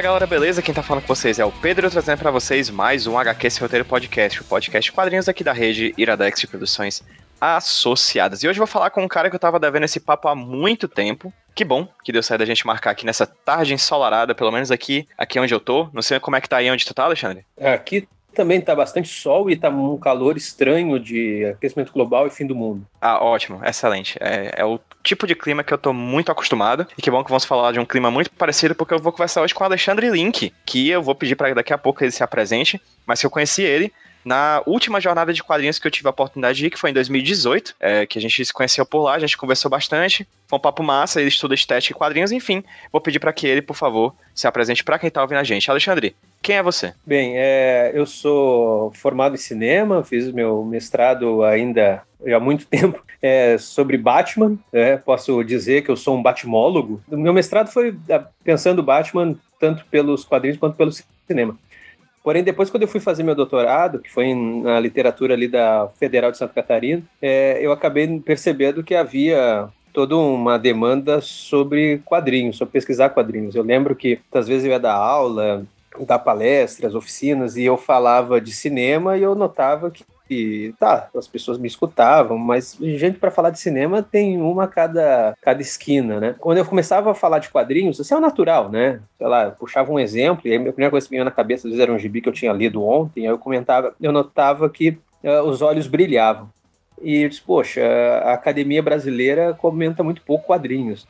Fala galera, beleza? Quem tá falando com vocês é o Pedro, trazendo para vocês mais um HQ Esse Roteiro Podcast, o podcast quadrinhos aqui da rede Iradex de Produções Associadas. E hoje eu vou falar com um cara que eu tava devendo esse papo há muito tempo. Que bom que deu certo a gente marcar aqui nessa tarde ensolarada, pelo menos aqui, aqui onde eu tô. Não sei como é que tá aí onde tu tá, Alexandre. Aqui também tá bastante sol e tá um calor estranho de aquecimento global e fim do mundo. Ah, ótimo, excelente. É, é, o tipo de clima que eu tô muito acostumado. E que bom que vamos falar de um clima muito parecido, porque eu vou conversar hoje com o Alexandre Link, que eu vou pedir para daqui a pouco ele se apresente, mas que eu conheci ele na última jornada de quadrinhos que eu tive a oportunidade de ir, que foi em 2018, é, que a gente se conheceu por lá, a gente conversou bastante, foi um papo massa, ele estuda estética e quadrinhos, enfim, vou pedir para que ele, por favor, se apresente para quem tá ouvindo a gente. Alexandre, quem é você? Bem, é, eu sou formado em cinema, fiz meu mestrado ainda há muito tempo é, sobre Batman. É, posso dizer que eu sou um batmólogo. Meu mestrado foi pensando Batman tanto pelos quadrinhos quanto pelo cinema. Porém, depois, quando eu fui fazer meu doutorado, que foi na literatura ali da Federal de Santa Catarina, é, eu acabei percebendo que havia toda uma demanda sobre quadrinhos, sobre pesquisar quadrinhos. Eu lembro que, às vezes, eu ia dar aula, dar palestras, oficinas, e eu falava de cinema e eu notava que e tá, as pessoas me escutavam, mas gente para falar de cinema tem uma a cada, cada esquina, né? Quando eu começava a falar de quadrinhos, isso é o natural, né? Sei lá, eu puxava um exemplo, e a primeira coisa que me vinha na cabeça, às vezes era um gibi que eu tinha lido ontem, aí eu comentava, eu notava que uh, os olhos brilhavam. E eu disse, poxa, a academia brasileira comenta muito pouco quadrinhos.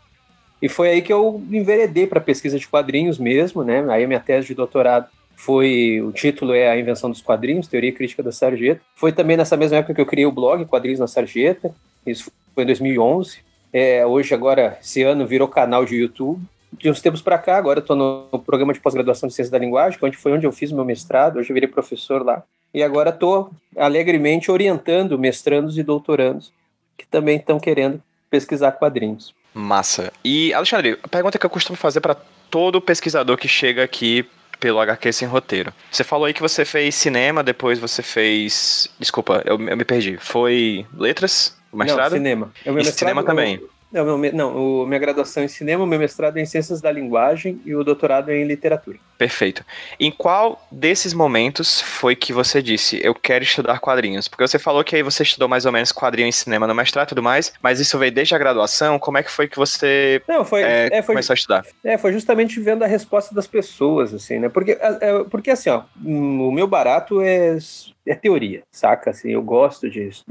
E foi aí que eu enveredei para pesquisa de quadrinhos mesmo, né? Aí a minha tese de doutorado foi o título é a invenção dos quadrinhos, teoria crítica da sarjeta. Foi também nessa mesma época que eu criei o blog Quadrinhos na Sarjeta. Isso foi em 2011. É, hoje agora esse ano virou canal de YouTube. De uns tempos para cá, agora estou no programa de pós-graduação de ciência da linguagem, onde foi onde eu fiz meu mestrado. Hoje eu virei professor lá. E agora estou alegremente orientando mestrandos e doutorandos que também estão querendo pesquisar quadrinhos. Massa. E, Alexandre, a pergunta que eu costumo fazer para todo pesquisador que chega aqui pelo HQ Sem Roteiro. Você falou aí que você fez cinema, depois você fez. Desculpa, eu, eu me perdi. Foi letras? Mestrado? Não, cinema. Eu, e cinema também. Eu, não, meu, não o, minha graduação é em cinema, meu mestrado é em ciências da linguagem e o doutorado é em literatura. Perfeito. Em qual desses momentos foi que você disse, eu quero estudar quadrinhos? Porque você falou que aí você estudou mais ou menos quadrinho em cinema no mestrado e tudo mais, mas isso veio desde a graduação? Como é que foi que você não, foi, é, é, foi, começou a estudar? É, foi justamente vendo a resposta das pessoas, assim, né? Porque, é, é porque assim, ó, o meu barato é é teoria, saca? Assim, eu gosto disso.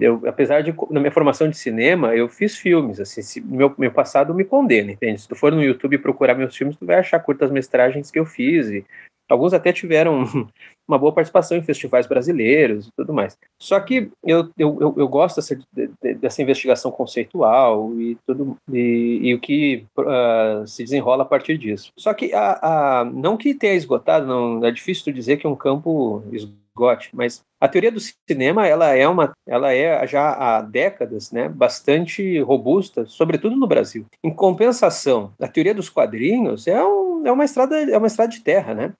Eu, apesar de, na minha formação de cinema, eu fiz filmes, assim, meu, meu passado me condena, entende? Se tu for no YouTube procurar meus filmes, tu vai achar curtas-metragens que eu fiz, e alguns até tiveram uma boa participação em festivais brasileiros e tudo mais. Só que eu, eu, eu, gosto dessa, dessa investigação conceitual e tudo e, e o que uh, se desenrola a partir disso. Só que a, a, não que tenha esgotado, não é difícil dizer que um campo esgote, mas a teoria do cinema ela é uma, ela é já há décadas, né, bastante robusta, sobretudo no Brasil. Em compensação, a teoria dos quadrinhos é, um, é uma estrada, é uma estrada de terra, né?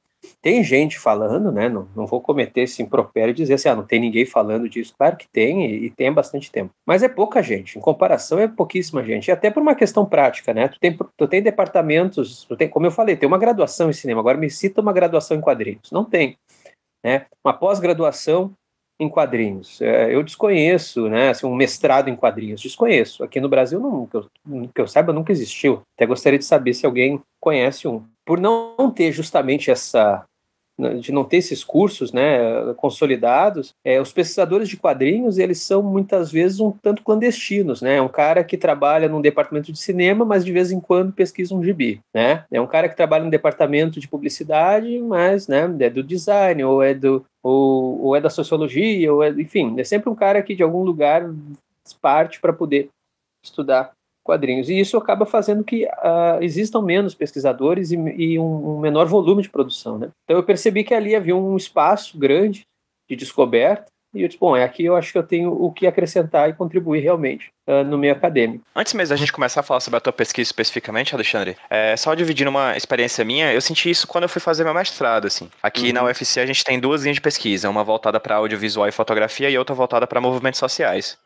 Tem gente falando, né? Não, não vou cometer esse impropério e dizer assim, ah, não tem ninguém falando disso. Claro que tem, e, e, tem há bastante tempo. Mas é pouca gente. Em comparação, é pouquíssima gente. E até por uma questão prática, né? Tu tem, tu tem departamentos, tu tem, como eu falei, tem uma graduação em cinema. Agora me cita uma graduação em quadrinhos. Não tem. Né? Uma pós-graduação em quadrinhos. É, eu desconheço, né, assim, um mestrado em quadrinhos, desconheço. Aqui no Brasil, não, que, eu, que eu saiba, nunca existiu. Até gostaria de saber se alguém conhece um. Por não ter justamente essa de não ter esses cursos né, consolidados, é, os pesquisadores de quadrinhos eles são muitas vezes um tanto clandestinos, né? É um cara que trabalha num departamento de cinema, mas de vez em quando pesquisa um gibi, né? É um cara que trabalha no departamento de publicidade, mas né, é do design ou é do ou, ou é da sociologia, ou é, enfim, é sempre um cara que de algum lugar parte para poder estudar quadrinhos. E isso acaba fazendo que uh, existam menos pesquisadores e, e um, um, menor volume de produção. Né? Então eu percebi que ali havia um espaço grande de descoberta. E eu disse, bom, é aqui eu acho que eu tenho o que acrescentar e contribuir realmente uh, no meio acadêmico. Antes mesmo da gente começar a falar sobre a tua pesquisa especificamente, Alexandre, é, só dividindo uma experiência minha, eu senti isso quando eu fui fazer meu mestrado, assim. Aqui uhum. na UFC a gente tem duas linhas de pesquisa, uma voltada para audiovisual e fotografia e outra voltada para movimentos sociais.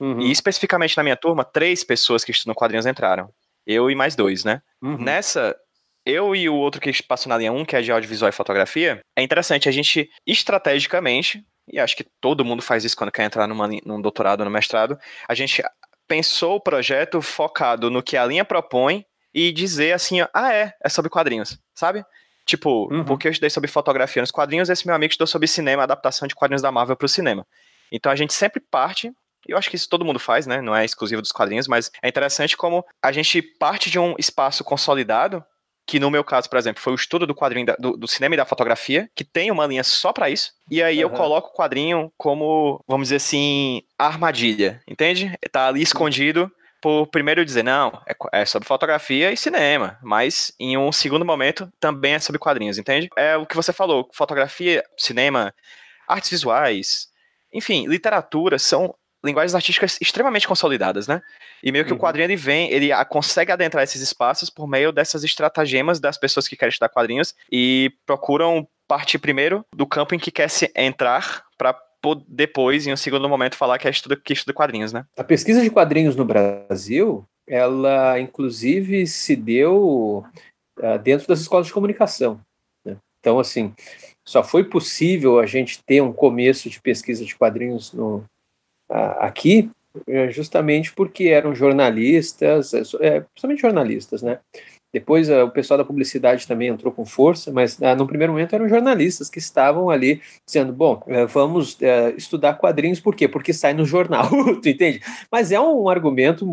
Uhum. E especificamente na minha turma, três pessoas que estudam quadrinhos entraram. Eu e mais dois, né? Uhum. Nessa, eu e o outro que passou na linha 1, que é de audiovisual e fotografia, é interessante a gente estrategicamente, e acho que todo mundo faz isso quando quer entrar numa, num doutorado ou no mestrado, a gente pensou o projeto focado no que a linha propõe e dizer assim, ah, é, é sobre quadrinhos, sabe? Tipo, uhum. porque eu estudei sobre fotografia nos quadrinhos, esse meu amigo estudou sobre cinema, adaptação de quadrinhos da Marvel para o cinema. Então a gente sempre parte eu acho que isso todo mundo faz, né? Não é exclusivo dos quadrinhos, mas é interessante como a gente parte de um espaço consolidado, que no meu caso, por exemplo, foi o estudo do quadrinho da, do, do, cinema e da fotografia, que tem uma linha só para isso, e aí uhum. eu coloco o quadrinho como, vamos dizer assim, armadilha, entende? Tá ali escondido por primeiro dizer, não, é, é, sobre fotografia e cinema, mas em um segundo momento também é sobre quadrinhos, entende? É o que você falou, fotografia, cinema, artes visuais, enfim, literatura são linguagens artísticas extremamente consolidadas, né? E meio que uhum. o quadrinho ele vem, ele consegue adentrar esses espaços por meio dessas estratagemas das pessoas que querem estudar quadrinhos e procuram partir primeiro do campo em que quer se entrar para depois, em um segundo momento, falar que é estudo, que estuda quadrinhos, né? A pesquisa de quadrinhos no Brasil, ela inclusive se deu uh, dentro das escolas de comunicação. Né? Então, assim, só foi possível a gente ter um começo de pesquisa de quadrinhos no, aqui é, justamente porque eram jornalistas, é, é, principalmente jornalistas, né? Depois o pessoal da publicidade também entrou com força, mas ah, no primeiro momento eram jornalistas que estavam ali dizendo: bom, vamos estudar quadrinhos, por quê? Porque sai no jornal, tu entende? Mas é um argumento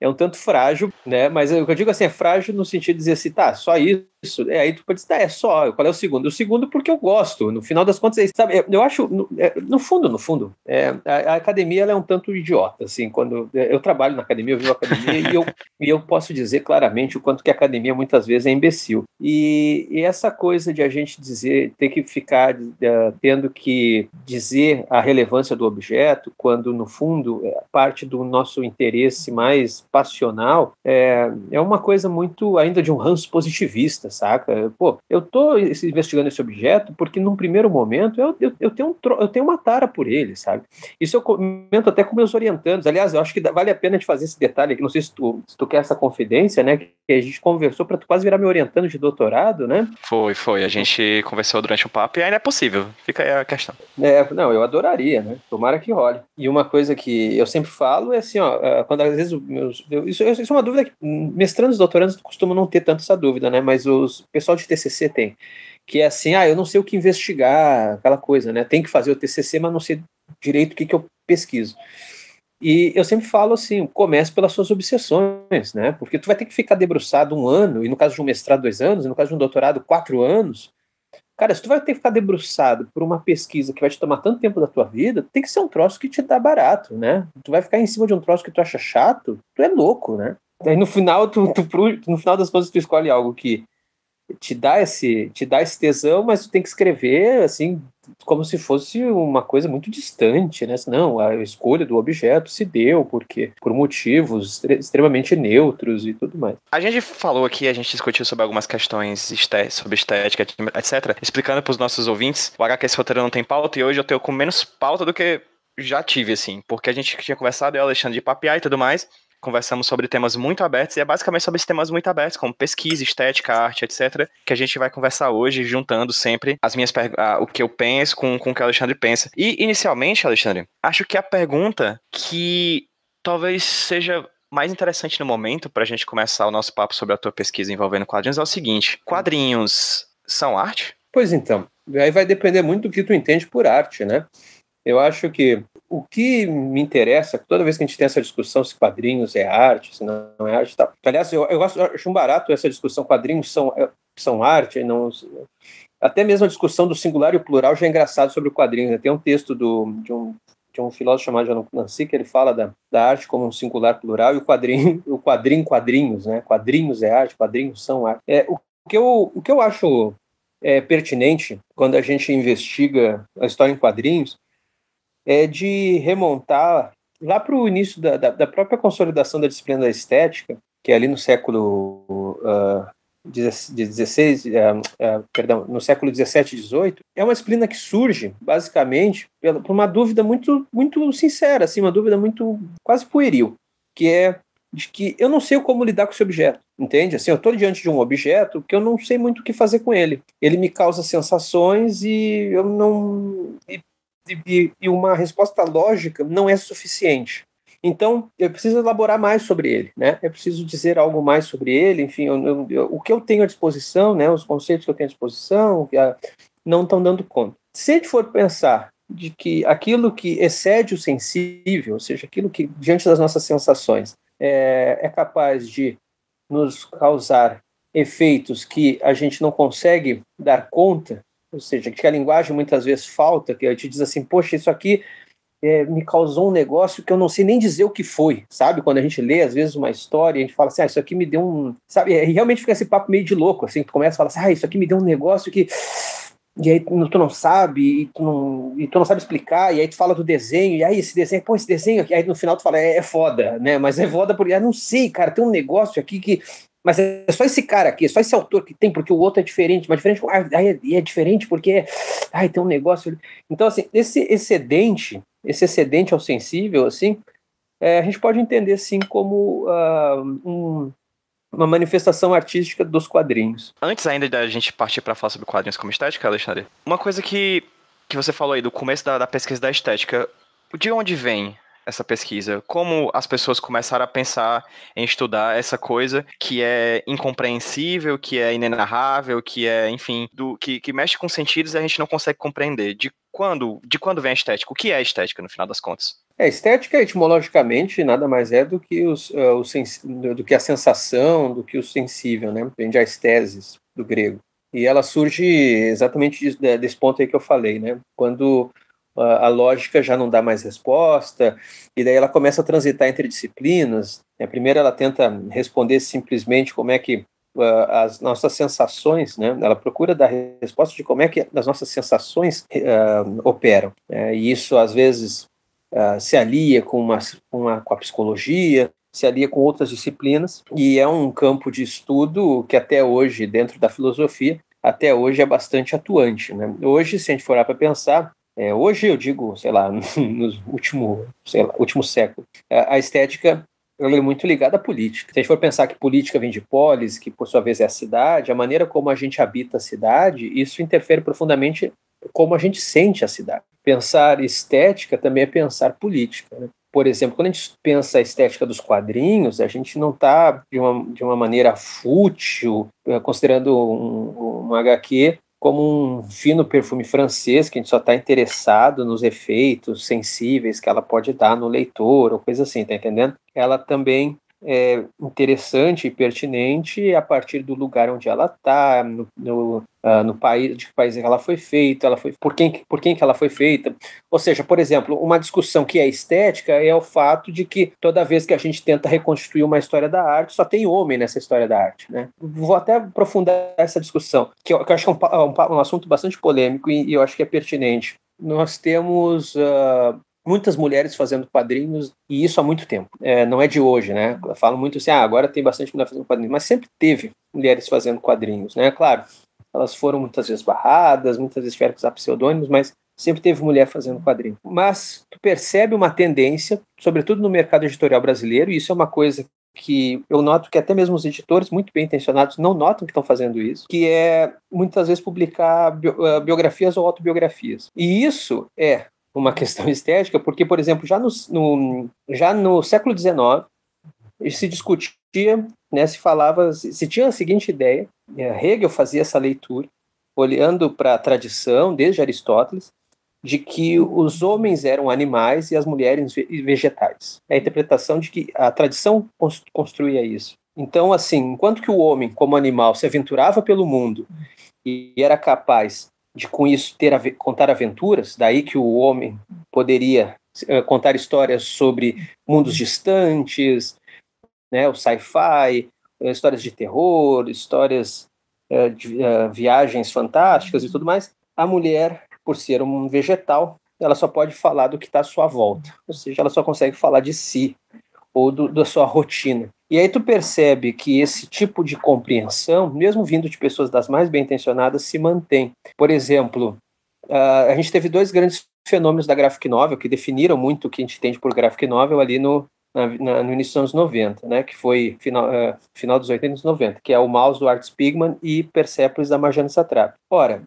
é um tanto frágil, né? Mas o que eu digo assim, é frágil no sentido de dizer assim, tá, só isso. É, aí tu pode dizer, tá, é só, qual é o segundo? O segundo porque eu gosto. No final das contas, é sabe, eu acho, no, é, no fundo, no fundo, é, a, a, academia ela é um tanto idiota, assim, quando é, eu trabalho na academia, eu vivo a academia e, eu, e eu posso dizer claramente o quanto que a academia muitas vezes é imbecil. E, e essa coisa de a gente dizer, ter que ficar uh, tendo que dizer a relevância do objeto, quando no fundo é parte do nosso interesse mais passional é, é uma coisa muito ainda de um ranço positivista, saca? Pô, eu tô investigando esse objeto porque num primeiro momento eu, eu, eu, tenho, um, eu tenho uma tara por ele, sabe? Isso eu comento até com meus orientandos. Aliás, eu acho que vale a pena de fazer esse detalhe aqui. Não sei se tu, se tu quer essa confidência, né? Que a gente conversou para tu quase virar meu orientando de doutorado, né? Foi, foi. A gente conversou durante o papo e ainda é possível. Fica aí a questão. É, não, eu adoraria, né? Tomara que role. E uma coisa que eu sempre falo é assim, ó, é, quando às vezes meus isso, isso é uma dúvida que mestrandos e doutorandos costumam não ter tanto essa dúvida, né? Mas os pessoal de TCC tem. Que é assim, ah, eu não sei o que investigar, aquela coisa, né? Tem que fazer o TCC, mas não sei direito o que, que eu pesquiso. E eu sempre falo assim, comece pelas suas obsessões, né? Porque tu vai ter que ficar debruçado um ano, e no caso de um mestrado, dois anos, e no caso de um doutorado, quatro anos, Cara, se tu vai ter que ficar debruçado por uma pesquisa que vai te tomar tanto tempo da tua vida, tem que ser um troço que te dá barato, né? Tu vai ficar em cima de um troço que tu acha chato, tu é louco, né? Aí no final, tu, tu, no final das contas, tu escolhe algo que te dá esse te dá esse tesão, mas tu tem que escrever assim como se fosse uma coisa muito distante, né? Não, a escolha do objeto se deu porque por motivos extremamente neutros e tudo mais. A gente falou aqui, a gente discutiu sobre algumas questões esté sobre estética, etc. Explicando para os nossos ouvintes, o esse roteiro não tem pauta e hoje eu tenho com menos pauta do que já tive, assim, porque a gente tinha conversado, eu, Alexandre, de papiar e tudo mais, conversamos sobre temas muito abertos, e é basicamente sobre esses temas muito abertos, como pesquisa, estética, arte, etc., que a gente vai conversar hoje, juntando sempre as minhas o que eu penso com, com o que o Alexandre pensa. E, inicialmente, Alexandre, acho que a pergunta que talvez seja mais interessante no momento para a gente começar o nosso papo sobre a tua pesquisa envolvendo quadrinhos é o seguinte: quadrinhos são arte? Pois então, aí vai depender muito do que tu entende por arte, né? Eu acho que o que me interessa, toda vez que a gente tem essa discussão se quadrinhos é arte, se não é arte, tá. aliás, eu, eu acho um barato essa discussão, quadrinhos são, é, são arte, não, até mesmo a discussão do singular e o plural já é engraçado sobre o quadrinho. Né? Tem um texto do, de, um, de um filósofo chamado John Nancy que ele fala da, da arte como um singular plural e o quadrinho, o quadrinho quadrinhos, né? Quadrinhos é arte, quadrinhos são arte. É, o, que eu, o que eu acho é, pertinente quando a gente investiga a história em quadrinhos é de remontar lá para o início da, da, da, própria consolidação da disciplina da estética, que é ali no século uh, 16, uh, uh, perdão, no século 17 e 18, é uma disciplina que surge basicamente por uma dúvida muito, muito sincera, assim, uma dúvida muito quase pueril, que é de que eu não sei como lidar com esse objeto, entende? Assim, eu estou diante de um objeto que eu não sei muito o que fazer com ele. Ele me causa sensações e eu não. E, e, uma resposta lógica não é suficiente. Então, eu preciso elaborar mais sobre ele, né? Eu preciso dizer algo mais sobre ele, enfim, eu, eu, eu, o que eu tenho à disposição, né? Os conceitos que eu tenho à disposição, a, não estão dando conta. Se a gente for pensar de que aquilo que excede o sensível, ou seja, aquilo que diante das nossas sensações é, é capaz de nos causar efeitos que a gente não consegue dar conta, ou seja, que a linguagem muitas vezes falta, que a gente diz assim, poxa, isso aqui é, me causou um negócio que eu não sei nem dizer o que foi, sabe? Quando a gente lê, às vezes, uma história, a gente fala assim, ah, isso aqui me deu um... Sabe? E realmente fica esse papo meio de louco, assim, tu começa a falar assim, ah, isso aqui me deu um negócio que e aí tu não sabe, e tu não, e tu não sabe explicar, e aí tu fala do desenho, e aí esse desenho, pô, esse desenho aqui, aí no final tu fala, é, é foda, né? Mas é foda porque, eu não sei, cara, tem um negócio aqui que. Mas é só esse cara aqui, é só esse autor que tem, porque o outro é diferente, mas diferente, aí é, é diferente porque, ai, tem um negócio. Então, assim, esse excedente, esse excedente ao sensível, assim, é, a gente pode entender, assim, como uh, um, uma manifestação artística dos quadrinhos. Antes ainda da gente partir para falar sobre quadrinhos como estética, Alexandre, uma coisa que, que você falou aí do começo da, da pesquisa da estética, de onde vem essa pesquisa? Como as pessoas começaram a pensar em estudar essa coisa que é incompreensível, que é inenarrável, que é, enfim, do que, que mexe com sentidos e a gente não consegue compreender? De quando, de quando vem a estética? O que é estética, no final das contas? É, estética, etimologicamente, nada mais é do que, os, uh, o do que a sensação, do que o sensível, né? Vem de aesthesis, do grego. E ela surge exatamente desse ponto aí que eu falei, né? Quando a lógica já não dá mais resposta, e daí ela começa a transitar entre disciplinas. Né? Primeiro ela tenta responder simplesmente como é que uh, as nossas sensações, né? Ela procura dar resposta de como é que as nossas sensações operam. Né? E isso, às vezes, uh, se alia com, uma, uma, com a psicologia, se alia com outras disciplinas, e é um campo de estudo que até hoje, dentro da filosofia, até hoje é bastante atuante. Né? Hoje, se a gente for para pensar, é, hoje eu digo, sei lá, no, último, sei lá, último século, a, a estética ela é muito ligada à política. Se a gente for pensar que política vem de polis, que por sua vez é a cidade, a maneira como a gente habita a cidade, isso interfere profundamente como a gente sente a cidade. Pensar estética também é pensar política. Né? Por exemplo, quando a gente pensa a estética dos quadrinhos, a gente não está de uma, de uma maneira fútil, eh, considerando um, um HQ como um fino perfume francês, que a gente só está interessado nos efeitos sensíveis que ela pode dar no leitor, ou coisa assim, tá entendendo? Ela também é, interessante e pertinente a partir do lugar onde ela está, no, no, uh, no, país, de que país ela foi feita, ela foi, por, quem, por quem que ela foi feita. Ou seja, por exemplo, uma discussão que é estética é o fato de que toda vez que a gente tenta reconstruir uma história da arte, só tem homem nessa história da arte. Né? Vou até aprofundar essa discussão, que eu, que eu acho que é um, um, um, assunto bastante polêmico e, e, eu acho que é pertinente. Nós temos uh, muitas mulheres fazendo quadrinhos, e isso há muito tempo. É, não é de hoje, né? Falo muito assim, ah, agora tem bastante mulher fazendo quadrinhos, mas sempre teve mulheres fazendo quadrinhos, né? Claro, elas foram muitas vezes barradas, muitas vezes tiveram que usar pseudônimos, mas sempre teve mulher fazendo quadrinho. Mas tu percebe uma tendência, sobretudo no mercado editorial brasileiro, e isso é uma coisa que eu noto que até mesmo os editores muito bem intencionados não notam que estão fazendo isso, que é muitas vezes publicar ah, biografias ou autobiografias. E isso é uma questão estética, porque, por exemplo, já no, no já no século XIX, se discutia, né, se falava, se tinha a seguinte ideia, Hegel fazia essa leitura, olhando para a tradição, desde Aristóteles, de que os homens eram animais e as mulheres vegetais. É a interpretação de que a tradição construía isso. Então, assim, enquanto que o homem, como animal, se aventurava pelo mundo e era capaz de com isso ter contar aventuras, daí que o homem poderia uh, contar histórias sobre mundos distantes, né, o sci-fi, uh, histórias de terror, histórias uh, de viagens fantásticas e tudo mais. A mulher, por ser um vegetal, ela só pode falar do que está à sua volta, ou seja, ela só consegue falar de si ou do, da sua rotina. E aí tu percebe que esse tipo de compreensão, mesmo vindo de pessoas das mais bem intencionadas, se mantém. Por exemplo, uh, a gente teve dois grandes fenômenos da graphic novel que definiram muito o que a gente entende por graphic novel ali no, na, na, no início dos anos 90, né, que foi final, uh, final dos 80 e 90, que é o Mouse do Art Spigman e Persepolis da Marjane Satrap. Ora,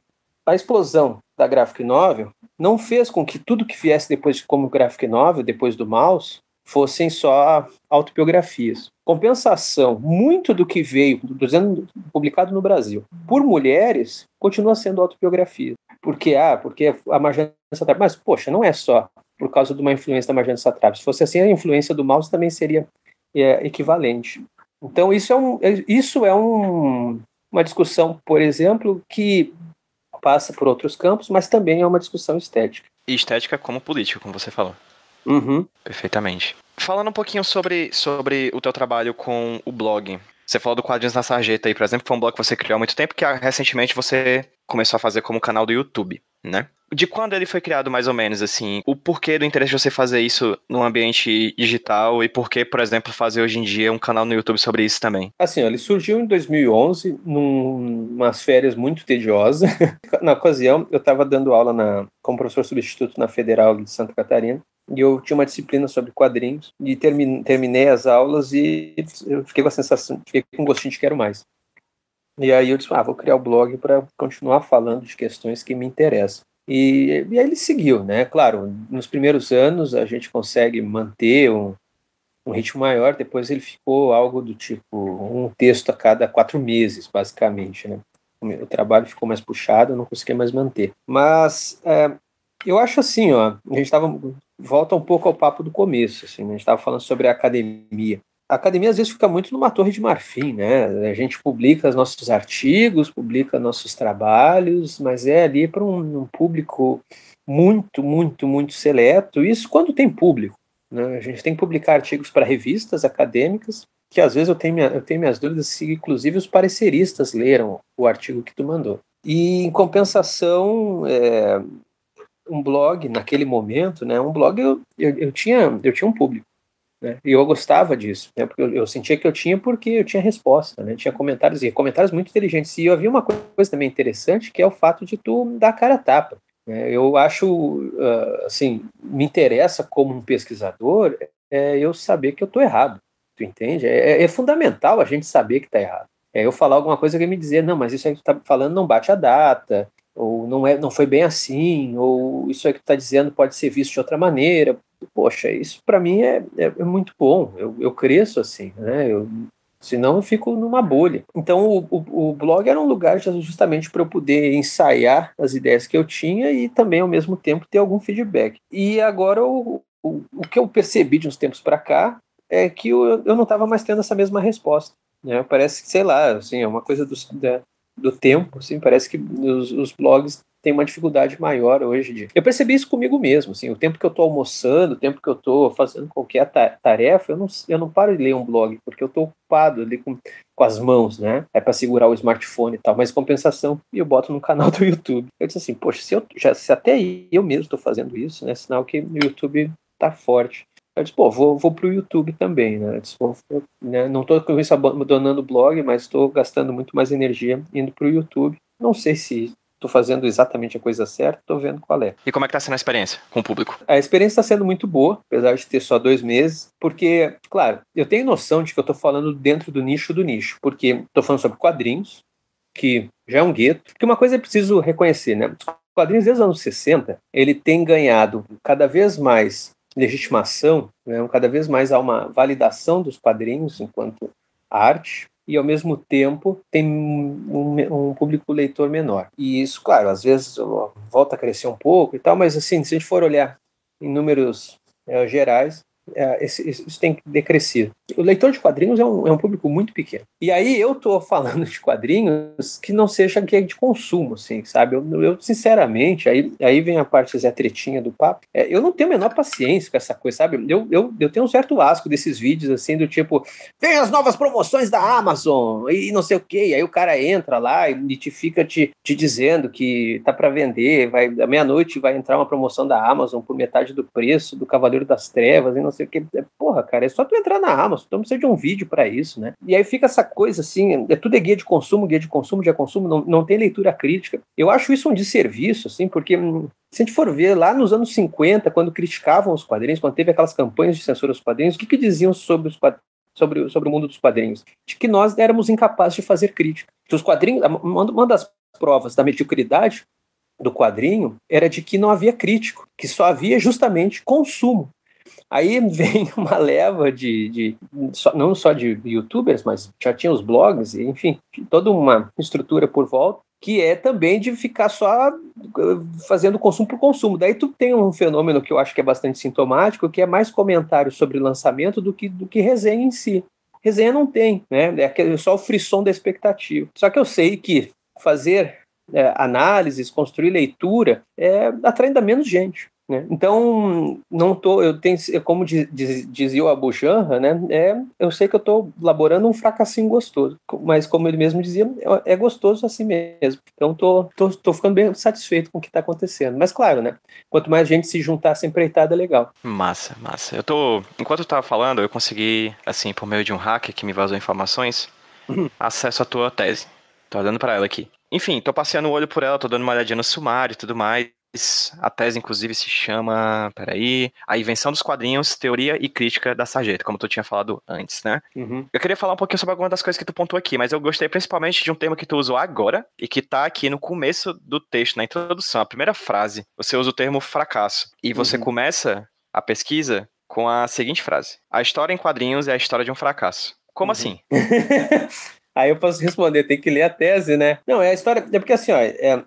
a explosão da graphic novel não fez com que tudo que viesse depois como graphic novel, depois do Mouse, fossem só autobiografias. Compensação, muito do que veio, dizendo, publicado no Brasil, por mulheres, continua sendo autobiografia. Porque, ah, porque a Marjane Satrap, mas, poxa, não é só por causa de uma influência da Marjane Satrap. Se fosse assim, a influência do Mouse também seria é, equivalente. Então, isso é, um, é, isso é um, uma discussão, por exemplo, que passa por outros campos, mas também é uma discussão estética. E estética como política, como você falou. Uhum. Perfeitamente. Falando um pouquinho sobre, sobre o teu trabalho com o blog. Você falou do Quadrinhos na Sarjeta aí, por exemplo, foi um blog que você criou há muito tempo, que recentemente você começou a fazer como canal do YouTube, né? De quando ele foi criado, mais ou menos, assim? O porquê do interesse de você fazer isso no ambiente digital e por que, por exemplo, fazer hoje em dia um canal no YouTube sobre isso também? Assim, ele surgiu em 2011, num, umas férias muito tediosas. na ocasião, eu estava dando aula na, como professor substituto na Federal de Santa Catarina e eu tinha uma disciplina sobre quadrinhos e terminei, as aulas e eu fiquei com a sensação, fiquei com gostinho de quero mais. E aí eu disse, ah, vou criar o blog para continuar falando de questões que me interessam. E, e, aí ele seguiu, né? Claro, nos primeiros anos a gente consegue manter um, um ritmo maior, depois ele ficou algo do tipo um texto a cada quatro meses, basicamente, né? O trabalho ficou mais puxado, eu não consegui mais manter. Mas é, eu acho assim, ó, a gente estava volta um pouco ao papo do começo, assim, né? a gente estava falando sobre a academia. A academia às vezes fica muito numa torre de marfim, né? A gente publica os nossos artigos, publica nossos trabalhos, mas é ali para um, um, público muito, muito, muito seleto. Isso quando tem público. Né? A gente tem que publicar artigos para revistas acadêmicas, que às vezes eu tenho, minha, eu tenho minhas dúvidas se inclusive os pareceristas leram o artigo que tu mandou. E em compensação, é, um blog naquele momento, né? Um blog eu, eu, eu tinha eu tinha um público, né? E eu gostava disso, né? Porque eu, eu, sentia que eu tinha porque eu tinha resposta, né? Tinha comentários e comentários muito inteligentes. E havia uma coisa também interessante que é o fato de tu dar cara a tapa. Né? Eu acho, uh, assim, me interessa como um pesquisador é eu saber que eu estou errado. Tu entende? É, é, fundamental a gente saber que está errado. É eu falar alguma coisa que me dizer, não, mas isso aí que tu está falando não bate a data, ou não, é, não foi bem assim, ou isso aí que está dizendo pode ser visto de outra maneira. Poxa, isso para mim é, é, é, muito bom, eu, eu cresço assim, né? Eu, senão eu fico numa bolha. Então o, o, o blog era um lugar justamente para eu poder ensaiar as ideias que eu tinha e também ao mesmo tempo ter algum feedback. E agora o, o, o que eu percebi de uns tempos para cá é que eu, eu não estava mais tendo essa mesma resposta. Né? Parece que, sei lá, assim, é uma coisa do, da, do tempo, assim, parece que os, os blogs têm uma dificuldade maior hoje. De... Eu percebi isso comigo mesmo, assim, o tempo que eu estou almoçando, o tempo que eu estou fazendo qualquer tarefa, eu não, eu não paro de ler um blog, porque eu estou ocupado ali com, com as mãos, né? É para segurar o smartphone e tal, mas compensação eu boto no canal do YouTube. Eu disse assim, poxa, se, eu, já, se até eu mesmo estou fazendo isso, né? Sinal que o YouTube tá forte. Eu disse, pô, vou, vou pro YouTube também, né? Eu disse, pô, né? Não estou com isso abandonando o blog, mas estou gastando muito mais energia indo pro YouTube. Não sei se estou fazendo exatamente a coisa certa, estou vendo qual é. E como é que está sendo a experiência com o público? A experiência está sendo muito boa, apesar de ter só dois meses, porque, claro, eu tenho noção de que eu estou falando dentro do nicho do nicho, porque estou falando sobre quadrinhos, que já é um gueto, porque uma coisa é preciso reconhecer, né? Os quadrinhos desde os anos 60, ele tem ganhado cada vez mais legitimação, né? cada vez mais há uma validação dos quadrinhos enquanto arte, e ao mesmo tempo tem um, um, público leitor menor. E isso, claro, às vezes volta a crescer um pouco e tal, mas assim, se a gente for olhar em números é, gerais, é, esse, isso tem decrescido. O leitor de quadrinhos é um, é um público muito pequeno. E aí eu estou falando de quadrinhos que não seja que é de consumo, assim, sabe? Eu, eu, sinceramente, aí, aí vem a parte Zé Tretinha do papo, é, eu não tenho a menor paciência com essa coisa, sabe? Eu, eu, eu tenho um certo asco desses vídeos, assim, do tipo, vem as novas promoções da Amazon e não sei o quê, e aí o cara entra lá e te fica te, te dizendo que tá para vender, vai, à meia-noite vai entrar uma promoção da Amazon por metade do preço do Cavaleiro das Trevas e não sei o que. Porra, cara, é só tu entrar na Amazon, tu não precisa de um vídeo para isso, né? E aí fica essa coisa assim, é tudo é guia de consumo, guia de consumo, guia de consumo, não, não tem leitura crítica. Eu acho isso um desserviço, assim, porque hum, Se a gente for ver lá nos anos 50, quando criticavam os quadrinhos, quando teve aquelas campanhas de censura aos quadrinhos, o que, que diziam sobre os sobre, sobre o mundo dos quadrinhos? De que nós éramos incapazes de fazer crítica. Que os quadrinhos, uma das provas da mediocridade do quadrinho era de que não havia crítico, que só havia justamente consumo. Aí vem uma leva de, de não só de youtubers, mas já tinha os blogs, enfim, toda uma estrutura por volta, que é também de ficar só uh, fazendo consumo por consumo. Daí tu tem um fenômeno que eu acho que é bastante sintomático, que é mais comentário sobre lançamento do que, do que resenha em si. Resenha não tem, né? É só o frisson da expectativa. Só que eu sei que fazer é, análises, construir leitura, é, atrai ainda menos gente. Né? Então, não tô, eu tenho, como diz, diz, dizia o Abu Janra, né? É, eu sei que eu estou elaborando um fracassinho gostoso, mas como ele mesmo dizia, é, é gostoso assim mesmo. Então, tô, tô, tô ficando bem satisfeito com o que está acontecendo. Mas claro, né? Quanto mais gente se juntar essa empreitada, é legal. Massa, massa. Eu tô, enquanto eu estava falando, eu consegui, assim, por meio de um hacker que me vazou informações, uhum. acesso à tua tese. Tô dando para ela aqui. Enfim, tô passeando o olho por ela, tô dando uma olhadinha no sumário e tudo mais. A tese, inclusive, se chama. Peraí. A Invenção dos Quadrinhos, Teoria e Crítica da Sarjeta, como tu tinha falado antes, né? Uhum. Eu queria falar um pouquinho sobre algumas das coisas que tu pontuou aqui, mas eu gostei principalmente de um termo que tu usou agora e que tá aqui no começo do texto, na introdução, a primeira frase. Você usa o termo fracasso. E você uhum. começa a pesquisa com a seguinte frase: A história em quadrinhos é a história de um fracasso. Como uhum. assim? Aí eu posso responder, tem que ler a tese, né? Não, é a história. É porque assim, ó, é,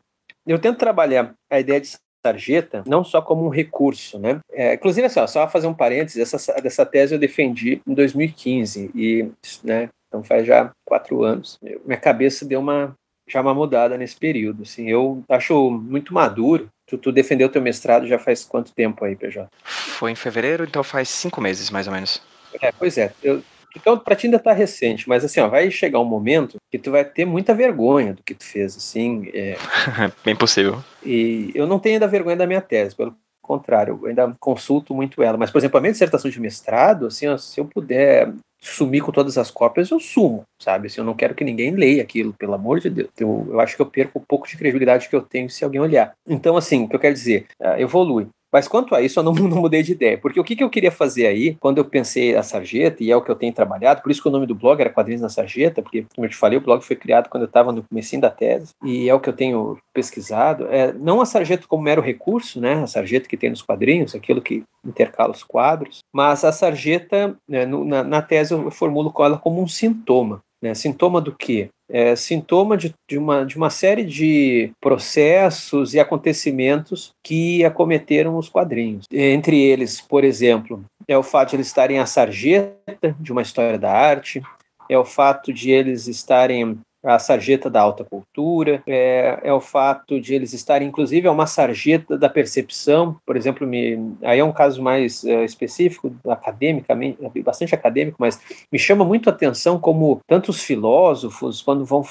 eu tento trabalhar a ideia de sarjeta não só como um recurso, né? É, inclusive, assim, ó, só fazer um parênteses, essa, dessa tese eu defendi em 2015 e, né? Então faz já quatro anos. Minha cabeça deu uma já uma mudada nesse período. Assim, eu acho muito maduro. Tu, tu defendeu teu mestrado já faz quanto tempo aí, PJ? Foi em fevereiro, então faz cinco meses mais ou menos. É, pois é. Eu, então, pra ti ainda tá recente, mas assim, ó, vai chegar um momento que tu vai ter muita vergonha do que tu fez, assim. É... Bem possível. E eu não tenho ainda vergonha da minha tese, pelo contrário, eu ainda consulto muito ela. Mas, por exemplo, a minha dissertação de mestrado, assim, ó, se eu puder sumir com todas as cópias, eu sumo, sabe? Assim, eu não quero que ninguém leia aquilo, pelo amor de Deus. Eu, eu acho que eu perco um pouco de credibilidade que eu tenho se alguém olhar. Então, assim, o que eu quero dizer, uh, evolui. Mas quanto a isso, eu não, não, mudei de ideia. Porque o que, que eu queria fazer aí, quando eu pensei a sarjeta, e é o que eu tenho trabalhado, por isso que o nome do blog era Quadrinhos na Sarjeta, porque, como eu te falei, o blog foi criado quando eu estava no começo da tese, e é o que eu tenho pesquisado. É, não a sarjeta como mero recurso, né, a sarjeta que tem nos quadrinhos, aquilo que intercala os quadros, mas a sarjeta, né, no, na, na tese, eu formulo ela como um sintoma. Né? Sintoma do quê? É sintoma de, de, uma, de uma série de processos e acontecimentos que acometeram os quadrinhos. Entre eles, por exemplo, é o fato de eles estarem à sarjeta de uma história da arte, é o fato de eles estarem a sarjeta da alta cultura, é, é, o fato de eles estarem, inclusive, é uma sarjeta da percepção, por exemplo, me, aí é um caso mais é, específico, academicamente, bastante acadêmico, mas me chama muito a atenção como tantos filósofos, quando vão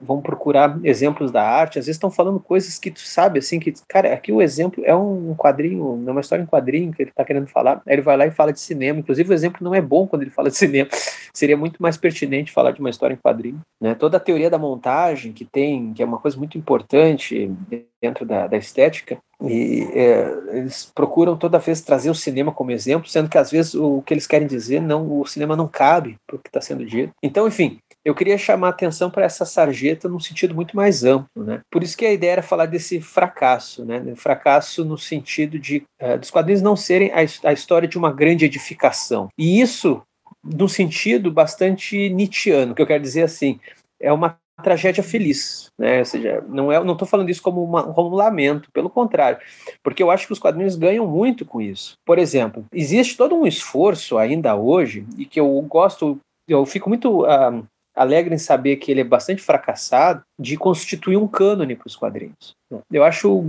vão procurar exemplos da arte, às vezes estão falando coisas que tu sabe, assim, que, cara, aqui o exemplo é um quadrinho, é uma história em quadrinho que ele está querendo falar, aí ele vai lá e fala de cinema, inclusive o exemplo não é bom quando ele fala de cinema, seria muito mais pertinente falar de uma história em quadrinho, né, toda a teoria da montagem que tem, que é uma coisa muito importante dentro da, da estética, e é, eles procuram toda vez trazer o cinema como exemplo, sendo que às vezes o que eles querem dizer não, o cinema não cabe para o que está sendo dito. Então, enfim, eu queria chamar a atenção para essa sarjeta num sentido muito mais amplo, né? Por isso que a ideia era falar desse fracasso, né? Fracasso no sentido de uh, dos quadrinhos não serem a, a história de uma grande edificação. E isso num sentido bastante nietzschiano, que eu quero dizer assim, é uma tragédia feliz, né? Ou seja, não é, não estou falando isso como, uma, como um lamento, pelo contrário, porque eu acho que os quadrinhos ganham muito com isso. Por exemplo, existe todo um esforço ainda hoje e que eu gosto, eu fico muito uh, alegre em saber que ele é bastante fracassado, de constituir um cânone para os quadrinhos. Eu acho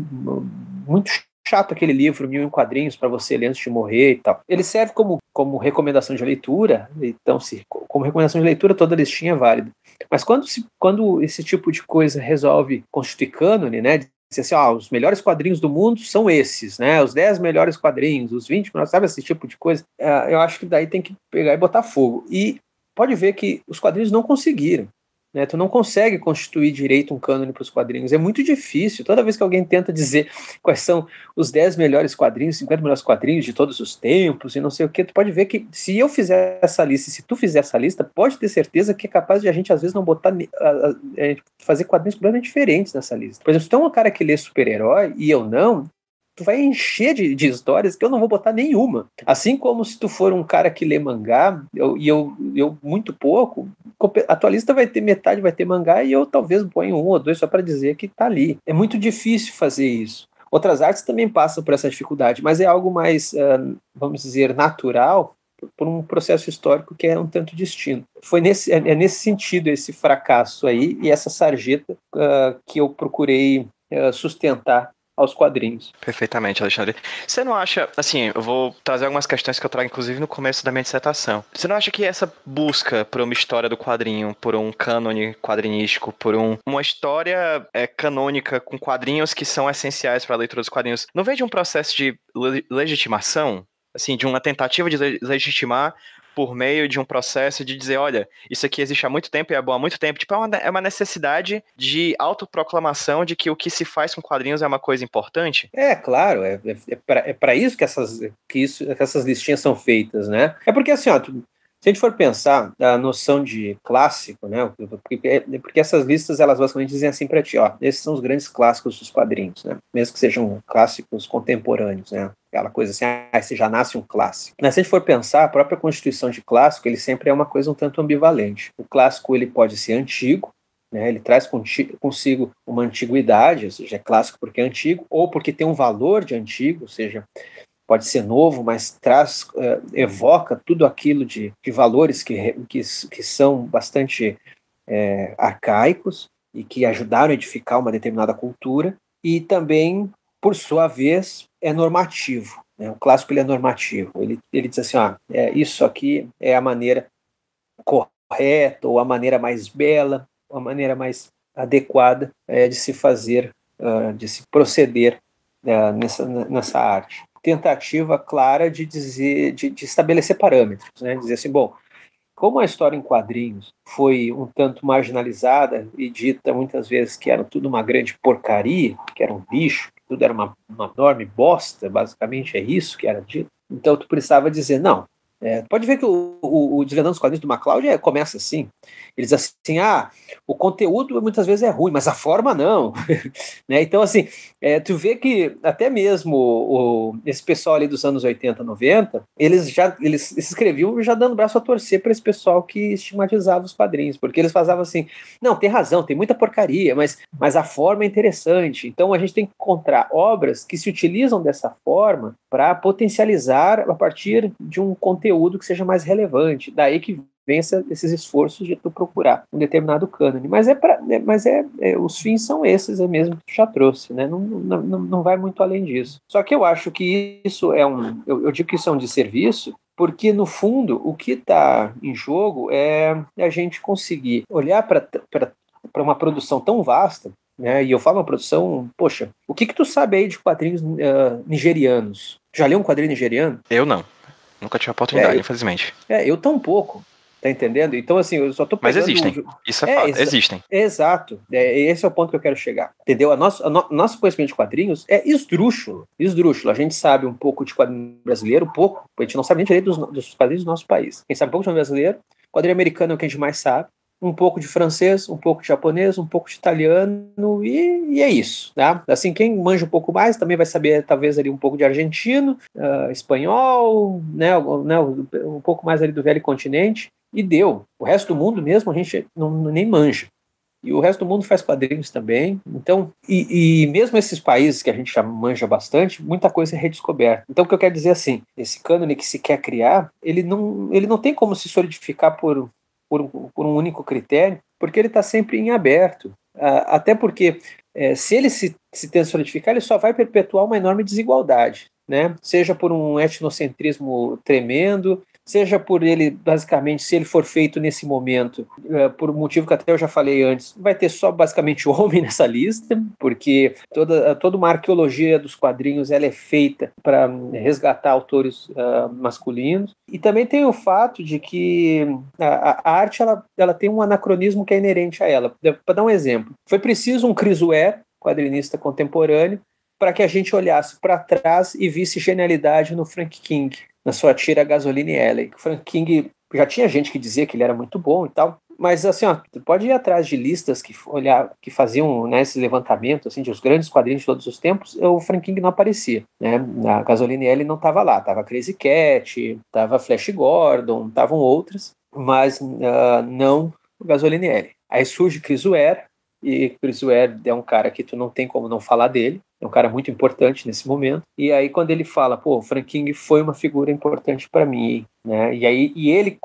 muito chato aquele livro Mil em Quadrinhos para você ler antes de morrer e tal. Ele serve como, como recomendação de leitura, então se como recomendação de leitura toda listinha é válida. Mas quando, se, quando esse tipo de coisa resolve constituir cânone, né, dizer assim, ó, os melhores quadrinhos do mundo são esses, né? Os 10 melhores quadrinhos, os 20 melhores, sabe esse tipo de coisa? É, eu acho que daí tem que pegar e botar fogo. E pode ver que os quadrinhos não conseguiram. Né? Tu não consegue constituir direito um cânone para os quadrinhos. É muito difícil. Toda vez que alguém tenta dizer quais são os 10 melhores quadrinhos, 50 melhores quadrinhos de todos os tempos e não sei o que, tu pode ver que se eu fizer essa lista, se tu fizer essa lista, pode ter certeza que é capaz de a gente às vezes não botar a, a, a, fazer quadrinhos completamente diferentes nessa lista. Por exemplo, se tu é um cara que lê super-herói e eu não, tu vai encher de, de, histórias que eu não vou botar nenhuma. Assim como se tu for um cara que lê mangá, eu, e eu, eu muito pouco, a tua lista vai ter metade, vai ter mangá, e eu talvez ponho um ou dois só para dizer que tá ali. É muito difícil fazer isso. Outras artes também passam por essa dificuldade, mas é algo mais, uh, vamos dizer, natural por um processo histórico que é um tanto distinto. Foi nesse, é, é nesse sentido esse fracasso aí e essa sarjeta uh, que eu procurei uh, sustentar aos quadrinhos. Perfeitamente, Alexandre. Você não acha, assim, eu vou trazer algumas questões que eu trago, inclusive, no começo da minha dissertação. Você não acha que essa busca por uma história do quadrinho, por um cânone quadrinístico, por um, uma história é, canônica com quadrinhos que são essenciais para a leitura dos quadrinhos, não vem de um processo de legitimação? Assim, de uma tentativa de legitimar por meio de um processo de dizer, olha, isso aqui existe há muito tempo e é bom há muito tempo. Tipo, é uma, é uma necessidade de autoproclamação de que o que se faz com quadrinhos é uma coisa importante? É, claro, é, é, é para é isso que essas, que isso, que essas listinhas são feitas, né? É porque assim, ó, se a gente for pensar a noção de clássico, né, porque, porque essas listas elas basicamente dizem assim para ti, ó, esses são os grandes clássicos dos quadrinhos, né, mesmo que sejam clássicos contemporâneos, né, aquela coisa assim, ah, você já nasce um clássico. Mas se a gente for pensar, a própria constituição de clássico, ele sempre é uma coisa um tanto ambivalente. O clássico ele pode ser antigo, né, ele traz consigo uma antiguidade, ou seja, é clássico porque é antigo, ou porque tem um valor de antigo, ou seja, pode ser novo, mas traz, uh, evoca tudo aquilo de, de valores que, que, que são bastante é, arcaicos e que ajudaram a edificar uma determinada cultura, e também, por sua vez, é normativo. Né? O clássico ele é normativo. Ele, ele diz assim: ah, é, isso aqui é a maneira correta, ou a maneira mais bela, ou a maneira mais adequada é, de se fazer, uh, de se proceder uh, nessa, nessa arte tentativa clara de dizer, de, de estabelecer parâmetros, né? Dizer assim, bom, como a história em quadrinhos foi um tanto marginalizada e dita muitas vezes que era tudo uma grande porcaria, que era um bicho, tudo era uma, uma enorme bosta, basicamente é isso que era dito. Então tu precisava dizer, não, é, pode ver que o, o, o Desvendando os Quadrinhos do MacLeod é, começa assim. Eles assim, ah, o conteúdo muitas vezes é ruim, mas a forma não. né? Então, assim, é, tu vê que até mesmo o, esse pessoal ali dos anos 80, 90, eles já eles escreviam já dando braço a torcer para esse pessoal que estigmatizava os quadrinhos, porque eles faziam assim, não, tem razão, tem muita porcaria, mas, mas a forma é interessante. Então a gente tem que encontrar obras que se utilizam dessa forma para potencializar a partir de um conteúdo que seja mais relevante. Daí que vem esses esforços de tu procurar um determinado cânone. Mas é, pra, é mas é, é, os fins são esses é mesmo que tu já trouxe, né? Não, não, não vai muito além disso. Só que eu acho que isso é um, eu, eu digo que isso é um desserviço, porque no fundo o que está em jogo é a gente conseguir olhar para uma produção tão vasta né? E eu falo uma produção, poxa, o que que tu sabe aí de quadrinhos uh, nigerianos? Já leu um quadrinho nigeriano? Eu não. Nunca tive a oportunidade, é, eu, infelizmente. É, eu tão pouco. Tá entendendo? Então, assim, eu só tô Mas existem. Isso é, é fato. Exa existem. Exato. É, esse é o ponto que eu quero chegar. Entendeu? A nosso, a no nosso conhecimento de quadrinhos é esdrúxulo. Esdrúxulo. A gente sabe um pouco de quadrinho brasileiro, um pouco. A gente não sabe nem direito dos, dos quadrinhos do nosso país. Quem sabe um pouco de brasileiro. Quadrinho americano é o que a gente mais sabe um pouco de francês, um pouco de japonês, um pouco de italiano e, e, é isso, tá? Assim, quem manja um pouco mais também vai saber talvez ali um pouco de argentino, uh, espanhol, né, né, um pouco mais ali do velho continente e deu. O resto do mundo mesmo a gente não, nem manja. E o resto do mundo faz quadrinhos também. Então, e, e, mesmo esses países que a gente já manja bastante, muita coisa é redescoberta. Então, o que eu quero dizer é assim, esse cânone que se quer criar, ele não, ele não tem como se solidificar por por um, por um único critério, porque ele está sempre em aberto. Uh, até porque, é, se ele se, se solidificar, ele só vai perpetuar uma enorme desigualdade, né? seja por um etnocentrismo tremendo, seja por ele, basicamente, se ele for feito nesse momento, é, por um motivo que até eu já falei antes, vai ter só basicamente homem nessa lista, porque toda, toda uma arqueologia dos quadrinhos ela é feita para resgatar autores uh, masculinos. E também tem o fato de que a, a, arte ela, ela tem um anacronismo que é inerente a ela. Para dar um exemplo, foi preciso um Chris quadrinista contemporâneo, para que a gente olhasse para trás e visse genialidade no Frank King na sua tira Gasoline Alley. O Frank King já tinha gente que dizia que ele era muito bom e tal, mas assim, ó, pode ir atrás de listas que olhar, que faziam né, esse levantamento assim de os grandes quadrinhos de todos os tempos, o Frank King não aparecia, né? A Gasoline Alley não estava lá, tava Crazy Cat, tava Flash Gordon, estavam outras, mas uh, não o Gasoline Alley. Aí surge Chris Ware, e Chris Ware é um cara que tu não tem como não falar dele, é um cara muito importante nesse momento. E aí quando ele fala, pô, o Frank King foi uma figura importante para mim, né? E aí e ele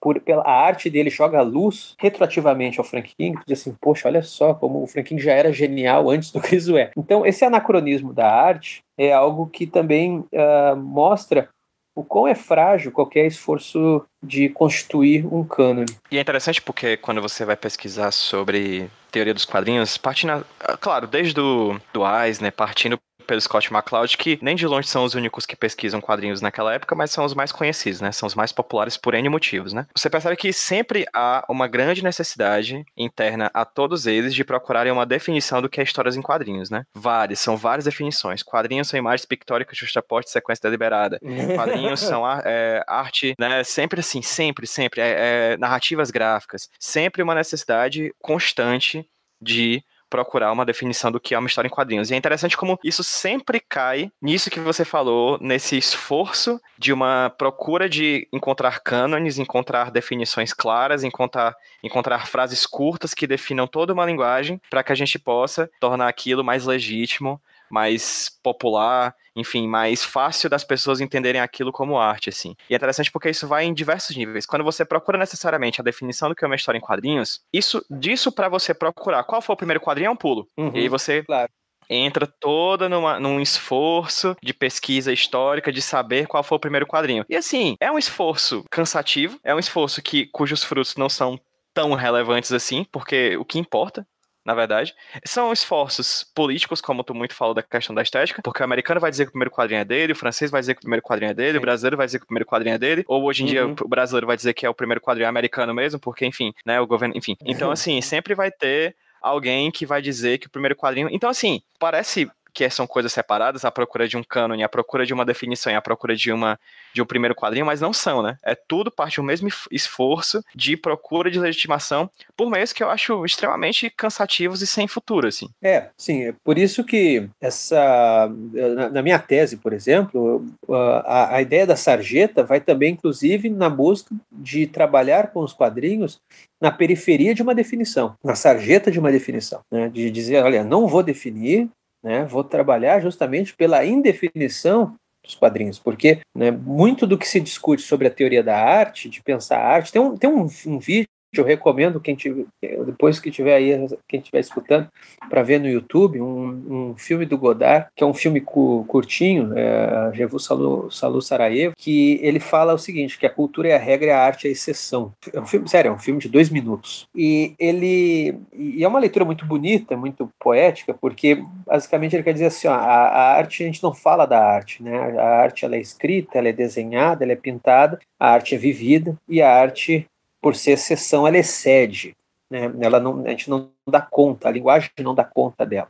por pela arte dele joga a luz retroativamente ao Frank King, diz assim, poxa, olha só como o Frank King já era genial antes do Chris Ware. Então esse anacronismo da arte é algo que também uh, mostra o quão é frágil qualquer esforço de constituir um cânone. E é interessante porque quando você vai pesquisar sobre teoria dos quadrinhos, partindo, claro, desde do, do Eisner, partindo pelo Scott McCloud, que nem de longe são os únicos que pesquisam quadrinhos naquela época, mas são os mais conhecidos, né? São os mais populares por N motivos, né? Você percebe que sempre há uma grande necessidade interna a todos eles de procurarem uma definição do que é histórias em quadrinhos, né? Várias, são várias definições. Quadrinhos são imagens pictóricas justapostas sequência deliberada. Quadrinhos são é, arte, né? Sempre assim, sempre, sempre. É, é, narrativas gráficas. Sempre uma necessidade constante de procurar uma definição do que é uma história em quadrinhos. E é interessante como isso sempre cai nisso que você falou, nesse esforço de uma procura de encontrar cânones, encontrar definições claras, encontrar, encontrar frases curtas que definam toda uma linguagem para que a gente possa tornar aquilo mais legítimo, mais popular, enfim, mais fácil das pessoas entenderem aquilo como arte, assim. E é interessante porque isso vai em diversos níveis. Quando você procura necessariamente a definição do que é uma história em quadrinhos, isso disso para você procurar qual foi o primeiro quadrinho é um pulo. Uhum, e aí você claro entra toda numa, num esforço de pesquisa histórica, de saber qual foi o primeiro quadrinho. E assim, é um esforço cansativo, é um esforço que cujos frutos não são tão relevantes assim, porque o que importa na verdade. São esforços políticos, como tu muito falou da questão da estética, porque o americano vai dizer que o primeiro quadrinho é dele, o francês vai dizer que o primeiro quadrinho é dele, Sim. o brasileiro vai dizer que o primeiro quadrinho é dele, ou hoje em uhum. dia o brasileiro vai dizer que é o primeiro quadrinho americano mesmo, porque, enfim, né, o governo, enfim. Então, assim, sempre vai ter alguém que vai dizer que o primeiro quadrinho. Então, assim, parece que são coisas separadas, a procura de um cânone, a procura de uma definição a procura de uma de um primeiro quadrinho, mas não são, né? É tudo parte do mesmo esforço de procura de legitimação por meios que eu acho extremamente cansativos e sem futuro, assim. É, sim, é por isso que essa na, na minha tese, por exemplo, a, a ideia da sarjeta vai também inclusive na busca de trabalhar com os quadrinhos na periferia de uma definição, na sarjeta de uma definição, né? de dizer, olha, não vou definir, né? Vou trabalhar justamente pela indefinição dos quadrinhos, porque né, muito do que se discute sobre a teoria da arte, de pensar a arte, tem um, tem um, um vídeo eu recomendo quem tiver, depois que tiver aí, quem estiver escutando, para ver no YouTube um, um, filme do Godard, que é um filme curtinho, é, Jevu Salu, Salu Sarajevo, que ele fala o seguinte, que a cultura é a regra e a arte é a exceção. É um filme, sério, é um filme de dois minutos. E ele e é uma leitura muito bonita, muito poética, porque basicamente ele quer dizer assim, ó, a, a arte, a gente não fala da arte, né? A arte ela é escrita, ela é desenhada, ela é pintada, a arte é vivida e a arte por ser exceção, ela excede. Né? Ela não, a gente não dá conta, a linguagem não dá conta dela.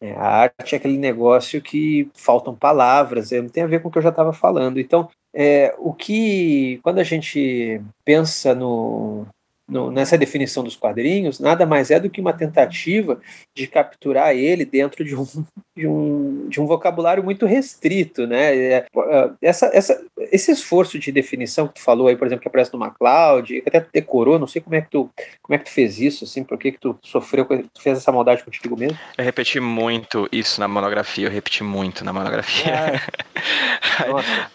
É, a arte é aquele negócio que faltam palavras, é, tem a ver com o que eu já estava falando. Então, é, o que, quando a gente pensa no, no, nessa definição dos quadrinhos, nada mais é do que uma tentativa de capturar ele dentro de um, de um, de um vocabulário muito restrito, né? É, é, essa, essa, esse esforço de definição que tu falou aí, por exemplo, que aparece no MacLeod, que até tu decorou, não sei como é que tu, como é que tu fez isso, assim, por que que tu sofreu, tu fez essa maldade contigo mesmo? Eu repeti muito isso na monografia, eu repeti muito na monografia. Ah,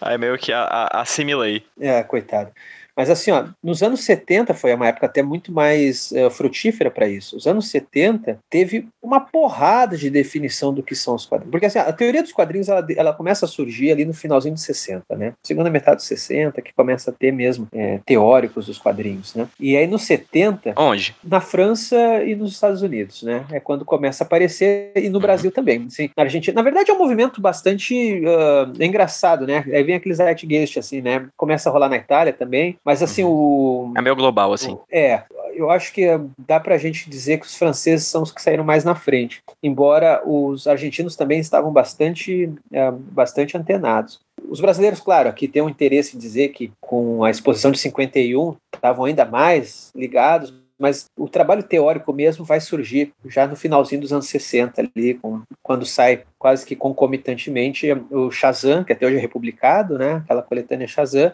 aí, aí, meio que a, a, assimilei. É, coitado. Mas assim, ó, nos anos 70 foi uma época até muito mais uh, frutífera para isso. Os anos 70 teve uma porrada de definição do que são os quadrinhos. Porque assim, a teoria dos quadrinhos ela, ela começa a surgir ali no finalzinho dos 60, né? Segunda metade dos 60, que começa a ter mesmo é, teóricos dos quadrinhos, né? E aí nos 70. Onde? Na França e nos Estados Unidos, né? É quando começa a aparecer, e no uhum. Brasil também. Assim, na Argentina. Na verdade, é um movimento bastante uh, engraçado, né? Aí vem aquele zeitgeist, assim, né? Começa a rolar na Itália também, mas assim, uhum. o. É meio global, assim. É, eu acho que dá para a gente dizer que os franceses são os que saíram mais na frente, embora os argentinos também estavam bastante, é, bastante antenados. Os brasileiros, claro, aqui tem um interesse em dizer que com a exposição de 51 estavam ainda mais ligados, mas o trabalho teórico mesmo vai surgir já no finalzinho dos anos 60 ali, com, quando sai quase que concomitantemente o Shazam, que até hoje é republicado, né, aquela coletânea Shazam,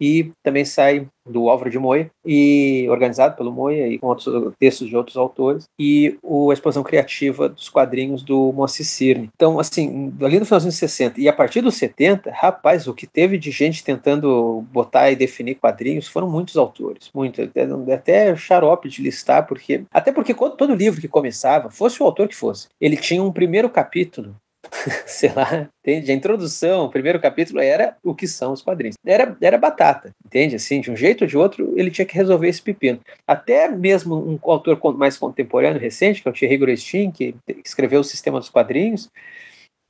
e também sai do Álvaro de Moia, e organizado pelo Moia e com outros textos de outros autores, e o, a exposição criativa dos quadrinhos do Moacir Cirne. Então, assim, ali no final dos anos 60 e a partir dos 70, rapaz, o que teve de gente tentando botar e definir quadrinhos foram muitos autores, muito, até, até xarope de listar, porque até porque todo livro que começava, fosse o autor que fosse, ele tinha um primeiro capítulo sei lá, entende? A introdução, o primeiro capítulo era o que são os quadrinhos. Era, era batata, entende? Assim, de um jeito ou de outro, ele tinha que resolver esse pepino. Até mesmo um autor mais contemporâneo, recente, que é o Thierry Gorestin, que escreveu o Sistema dos Quadrinhos,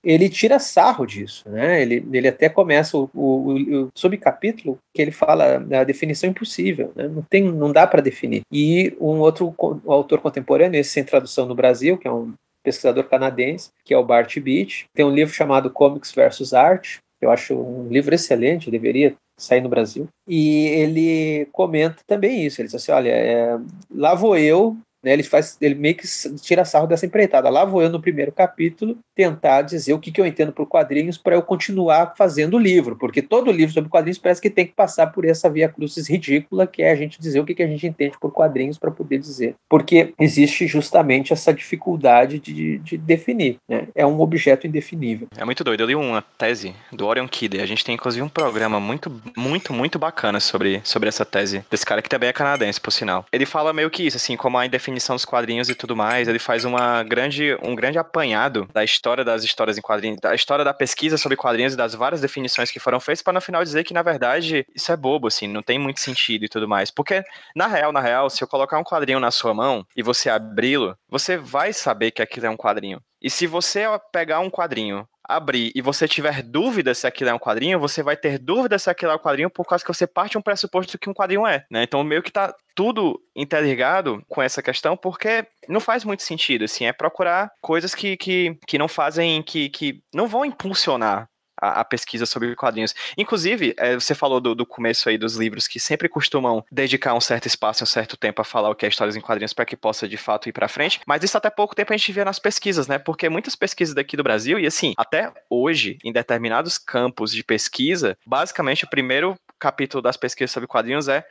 ele tira sarro disso, né? Ele, ele até começa o, o, o subcapítulo que ele fala da definição impossível, né? Não tem, não dá para definir. E um outro autor contemporâneo, esse sem tradução no Brasil, que é um pesquisador canadense, que é o Bart Beach. Tem um livro chamado Comics versus Art, eu acho um livro excelente, deveria sair no Brasil. E ele comenta também isso. Ele diz assim: olha, é, lá vou eu né, ele faz, ele meio que tira sarro dessa empreitada. Lá vou eu no primeiro capítulo tentar dizer o que, que eu entendo por quadrinhos para eu continuar fazendo o livro, porque todo livro sobre quadrinhos parece que tem que passar por essa via crucis ridícula que é a gente dizer o que, que a gente entende por quadrinhos para poder dizer, porque existe justamente essa dificuldade de, de definir. Né? É um objeto indefinível. É muito doido. Eu li uma tese do Orion Kidder. A gente tem inclusive um programa muito, muito, muito bacana sobre, sobre essa tese desse cara que também é canadense, por sinal. Ele fala meio que isso, assim, como a indefinição definição dos quadrinhos e tudo mais, ele faz uma grande, um grande apanhado da história das histórias em quadrinhos, da história da pesquisa sobre quadrinhos e das várias definições que foram feitas, para no final dizer que, na verdade, isso é bobo, assim, não tem muito sentido e tudo mais. Porque, na real, na real, se eu colocar um quadrinho na sua mão e você abri-lo, você vai saber que aquilo é um quadrinho. E se você pegar um quadrinho, abrir e você tiver dúvida se aquilo é um quadrinho, você vai ter dúvida se aquilo é um quadrinho por causa que você parte um pressuposto do que um quadrinho é, né? Então meio que tá tudo interligado com essa questão porque não faz muito sentido, assim, é procurar coisas que, que, que não fazem, que, que não vão impulsionar a, a, pesquisa sobre quadrinhos. Inclusive, é, você falou do, do, começo aí dos livros que sempre costumam dedicar um certo espaço, um certo tempo a falar o que é histórias em quadrinhos para que possa de fato ir para frente, mas isso até pouco tempo a gente vê nas pesquisas, né? Porque muitas pesquisas daqui do Brasil, e assim, até hoje, em determinados campos de pesquisa, basicamente o primeiro capítulo das pesquisas sobre quadrinhos é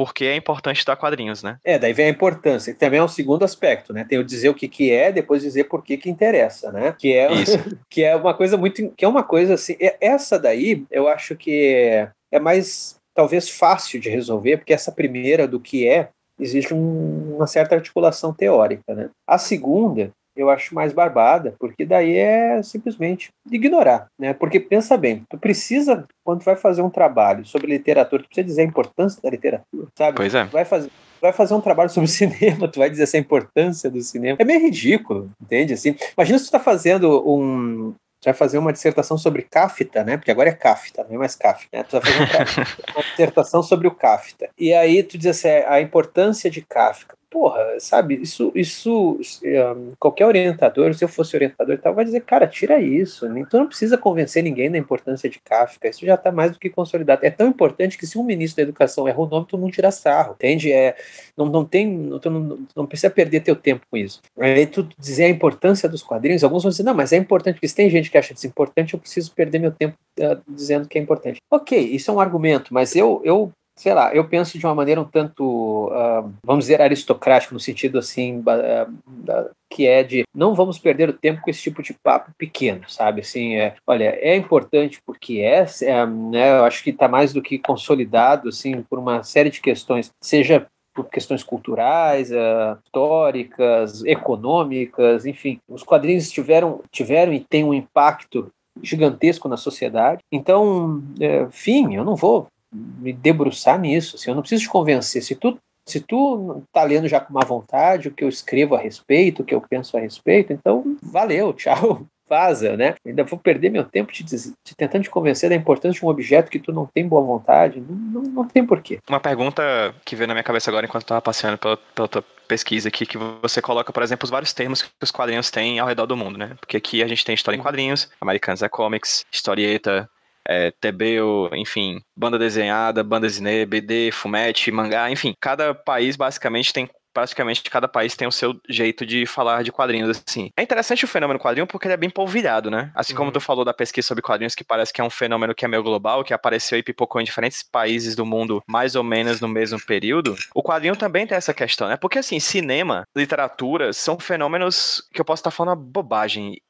porque é importante estudar quadrinhos, né? É, daí vem a importância, que também é um segundo aspecto, né? Tem o dizer o que, que é, depois dizer por que que interessa, né? Que é, que é uma coisa muito, que é uma coisa assim, é, essa daí eu acho que é, é mais talvez fácil de resolver, porque essa primeira do que é existe um, uma certa articulação teórica, né? A segunda eu acho mais barbada, porque daí é simplesmente ignorar, né? Porque pensa bem, tu precisa, quando vai fazer um trabalho sobre literatura, tu precisa dizer a importância da literatura, sabe? Pois é. Tu vai fazer, vai fazer um trabalho sobre cinema, tu vai dizer essa importância do cinema. É meio ridículo, entende? Assim, imagina se tu está fazendo um, vai fazer uma dissertação sobre Kafta, né? Porque agora é Kafta, não é mais Kafta. Né? Tu vai fazer uma, dissertação sobre o Kafta. E aí tu diz assim, a importância de Kafka porra, sabe, isso, isso um, qualquer orientador, se eu fosse orientador e tal, vai dizer, cara, tira isso, tu não precisa convencer ninguém da importância de Kafka, isso já está mais do que consolidado. É tão importante que se um ministro da educação erra o nome, tu não tira sarro, entende? É, não, não tem, tu não, não precisa perder teu tempo com isso. Aí tu dizer a importância dos quadrinhos, alguns vão dizer, não, mas é importante, porque se tem gente que acha isso importante, eu preciso perder meu tempo uh, dizendo que é importante. Ok, isso é um argumento, mas eu, eu sei lá, eu penso de uma maneira um tanto, uh, vamos dizer, aristocrática, no sentido assim, uh, que é de não vamos perder o tempo com esse tipo de papo pequeno, sabe? Assim, é, olha, é importante porque é, é né, eu acho que está mais do que consolidado, assim, por uma série de questões, seja por questões culturais, uh, históricas, econômicas, enfim, os quadrinhos tiveram, tiveram e têm um impacto gigantesco na sociedade. Então, é, enfim, eu não vou me debruçar nisso. Assim, eu não preciso te convencer. Se tu se tu tá lendo já com uma vontade o que eu escrevo a respeito, o que eu penso a respeito, então valeu, tchau vaza, né? Ainda vou perder meu tempo te, te, tentando te convencer da importância de um objeto que tu não tem boa vontade. Não, não, não tem porquê. Uma pergunta que veio na minha cabeça agora enquanto estava passeando pela, pela tua pesquisa aqui, que você coloca, por exemplo, os vários termos que os quadrinhos têm ao redor do mundo, né? Porque aqui a gente tem história em quadrinhos, americanos é comics, historieta, é, TB, enfim, banda desenhada, banda desenhada, BD, fumete, mangá, enfim, cada país basicamente tem praticamente cada país tem o seu jeito de falar de quadrinhos, assim. É interessante o fenômeno quadrinho porque ele é bem polvilhado, né? Assim uhum. como tu falou da pesquisa sobre quadrinhos, que parece que é um fenômeno que é meio global, que apareceu e pipocou em diferentes países do mundo, mais ou menos no mesmo período, o quadrinho também tem essa questão, né? Porque, assim, cinema, literatura, são fenômenos que eu posso estar falando uma bobagem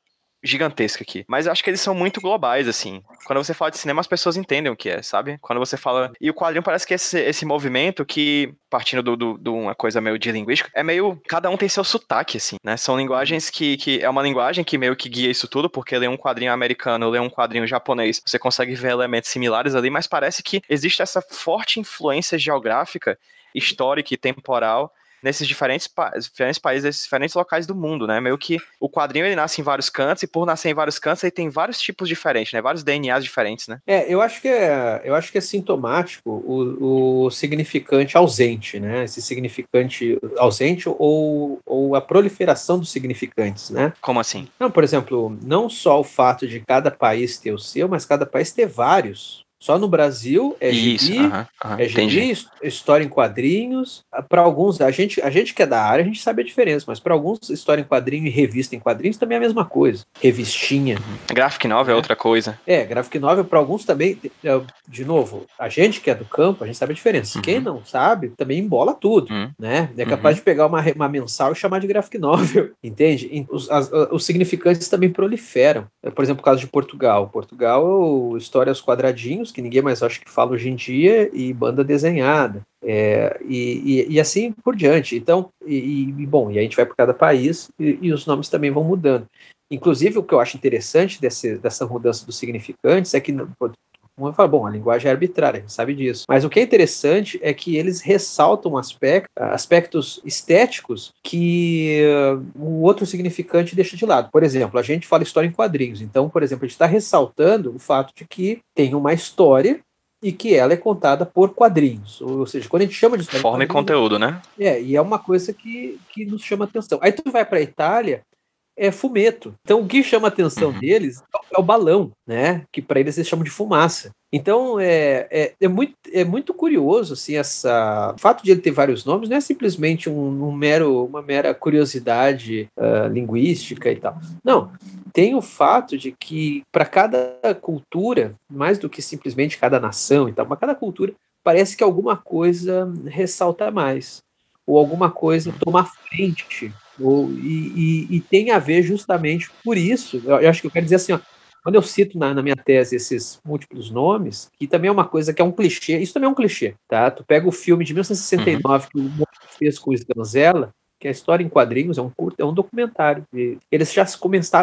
gigantesca aqui. Mas eu acho que eles são muito globais, assim. Quando você fala de cinema, as pessoas entendem o que é, sabe? Quando você fala. E o quadrinho parece que esse, esse movimento que, partindo de do, do, uma coisa meio de linguística, é meio. Cada um tem seu sotaque, assim, né? São linguagens que, que. É uma linguagem que meio que guia isso tudo, porque ler um quadrinho americano, ler um quadrinho japonês, você consegue ver elementos similares ali, mas parece que existe essa forte influência geográfica, histórica e temporal nesses diferentes, pa diferentes países, nesses diferentes locais do mundo, né? Meio que o quadrinho ele nasce em vários cantos e por nascer em vários cantos ele tem vários tipos diferentes, né? Vários DNAs diferentes, né? É, eu acho que é, eu acho que é sintomático o, o significante ausente, né? Esse significante ausente ou, ou a proliferação dos significantes, né? Como assim? Não, por exemplo, não só o fato de cada país ter o seu, mas cada país ter vários. Só no Brasil é Isso, gibi, uh -huh, uh -huh, é gibi, história em quadrinhos. Para alguns, a gente, a gente que é da área, a gente sabe a diferença, mas para alguns, história em quadrinho e revista em quadrinhos também é a mesma coisa. Revistinha. Uhum. Graphic novel é, é outra coisa. É, graphic novel para alguns também, de novo, a gente que é do campo, a gente sabe a diferença. Uhum. Quem não sabe, também embola tudo, uhum. né? É capaz uhum. de pegar uma, uma mensal e chamar de graphic novel, entende? Os, as, os significantes também proliferam. Por exemplo, o caso de Portugal. Portugal, história aos que ninguém mais acho que fala hoje em dia, e banda desenhada. É, e, e, e, assim por diante. Então, e, e, bom, e a gente vai para cada país e, e, os nomes também vão mudando. Inclusive, o que eu acho interessante desse, dessa mudança dos significantes é que uma fala, bom, a linguagem é arbitrária, a gente sabe disso. Mas o que é interessante é que eles ressaltam aspecto, aspectos estéticos que uh, o outro significante deixa de lado. Por exemplo, a gente fala história em quadrinhos. Então, por exemplo, a gente está ressaltando o fato de que tem uma história e que ela é contada por quadrinhos. Ou seja, quando a gente chama de história. Forma e conteúdo, né? É, e é uma coisa que, que nos chama atenção. Aí tu vai para a Itália, é fumeto. Então o que chama a atenção uhum. deles é o balão, né? Que para eles eles chamam de fumaça. Então é, é, é, muito, é muito curioso assim essa o fato de ele ter vários nomes não é simplesmente um, um mero uma mera curiosidade uh, linguística e tal. Não, tem o fato de que para cada cultura, mais do que simplesmente cada nação e tal, para cada cultura parece que alguma coisa ressalta mais ou alguma coisa toma frente ou, e, e, e, tem a ver justamente por isso. Eu, eu, acho que eu quero dizer assim, ó, quando eu cito na, na, minha tese esses múltiplos nomes, que também é uma coisa que é um clichê, isso também é um clichê, tá? Tu pega o filme de 1969 uhum. que o Moura fez com o Sganzella, que é a história em quadrinhos, é um curto, é um documentário. eles já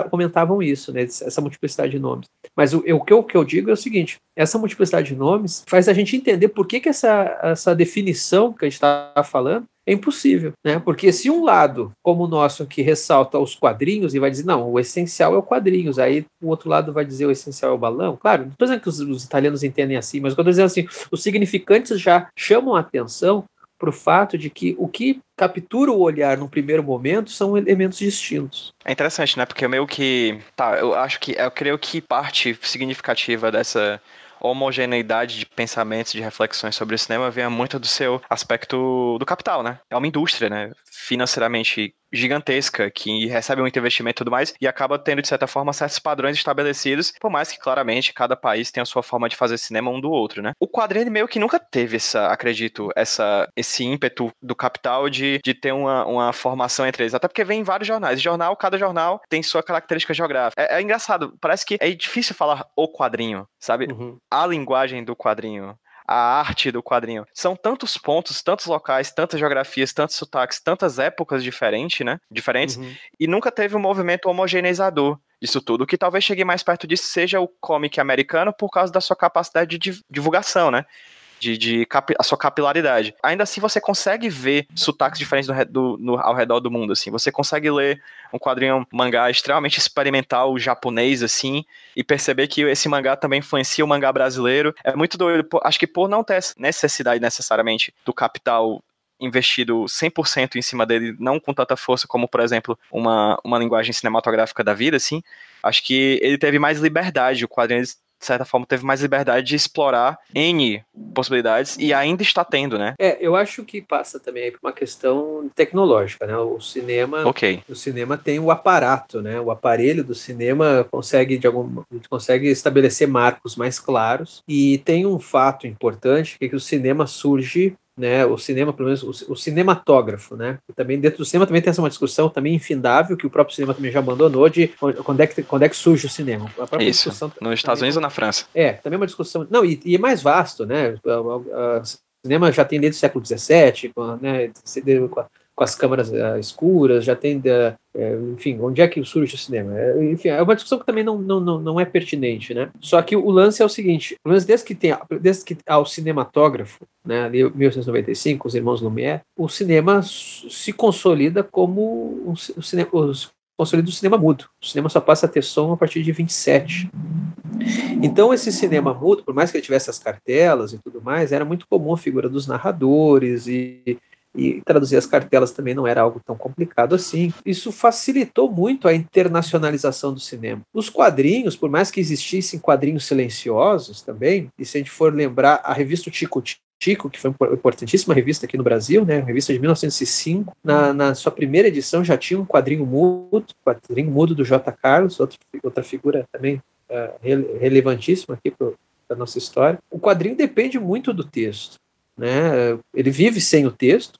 comentavam isso, né? Essa multiplicidade de nomes. Mas o, o, que, eu, o que eu digo é o seguinte: essa multiplicidade de nomes faz a gente entender por que, que essa, essa definição que a gente está falando é impossível, né? Porque se um lado, como o nosso, que ressalta os quadrinhos e vai dizer, não, o essencial é o quadrinhos, aí o outro lado vai dizer o essencial é o balão, claro, não estou dizendo que os, os italianos entendem assim, mas quando eu estou dizendo assim, os significantes já chamam a atenção para o fato de que o que captura o olhar no primeiro momento são elementos distintos. É interessante, né? Porque meio que. Tá, eu acho que. Eu creio que parte significativa dessa homogeneidade de pensamentos, de reflexões sobre o cinema vem muito do seu aspecto do capital, né? É uma indústria, né? Financeiramente gigantesca, que recebe muito investimento e tudo mais, e acaba tendo, de certa forma, certos padrões estabelecidos, por mais que, claramente, cada país tem a sua forma de fazer cinema um do outro, né? O quadrinho meio que nunca teve essa, acredito, essa, esse ímpeto do capital de, de ter uma, uma formação entre eles, até porque vem em vários jornais. Jornal, cada jornal tem sua característica geográfica. É, é engraçado, parece que é difícil falar o quadrinho, sabe? Uhum. A linguagem do quadrinho a arte do quadrinho. São tantos pontos, tantos locais, tantas geografias, tantos sotaques, tantas épocas diferentes, né? Diferentes, uhum. e nunca teve um movimento homogeneizador disso tudo. O que talvez chegue mais perto disso seja o comic americano por causa da sua capacidade de divulgação, né? De, de a sua capilaridade. Ainda assim, você consegue ver sotaques diferentes do, do, no, ao redor do mundo, assim. Você consegue ler um quadrinho um mangá extremamente experimental japonês, assim, e perceber que esse mangá também influencia o mangá brasileiro. É muito doido. Acho que por não ter necessidade necessariamente do capital investido 100% em cima dele, não com tanta força como, por exemplo, uma, uma linguagem cinematográfica da vida, assim, acho que ele teve mais liberdade, o quadrinho de certa forma, teve mais liberdade de explorar N possibilidades e ainda está tendo, né? É, eu acho que passa também por uma questão tecnológica, né? O cinema, okay. o cinema tem o aparato, né? O aparelho do cinema consegue de algum, consegue estabelecer marcos mais claros e tem um fato importante que, é que o cinema surge né, o cinema, pelo menos o, o, cinematógrafo, né, também dentro do cinema também tem essa uma discussão também infindável que o próprio cinema também já abandonou de quando é que, quando é que surge o cinema. Isso, nos Estados Unidos ou na França? É, também é uma discussão, não, e, e é mais vasto, né, o cinema já tem desde o século XVII, né, com as câmaras uh, escuras, já tem, uh, enfim, onde é que surge o cinema? É, enfim, é uma discussão que também não, não, não é pertinente, né? Só que o lance é o seguinte, desde que, tem, desde que há o cinematógrafo, né, ali 1995, os irmãos Lumière, o cinema se consolida como um, o cinema, os, consolida o cinema mudo. O cinema só passa a ter som a partir de 27. Então, esse cinema mudo, por mais que ele tivesse as cartelas e tudo mais, era muito comum a figura dos narradores e e traduzir as cartelas também não era algo tão complicado assim. Isso facilitou muito a internacionalização do cinema. Os quadrinhos, por mais que existissem quadrinhos silenciosos também, e se a gente for lembrar a revista Chico Chico, que foi uma importantíssima revista aqui no Brasil, né, revista de 1905, na, na sua primeira edição já tinha um quadrinho mudo, quadrinho mudo do J. Carlos, outra, outra figura também uh, relevantíssima aqui para a nossa história. O quadrinho depende muito do texto. Né? Ele vive sem o texto,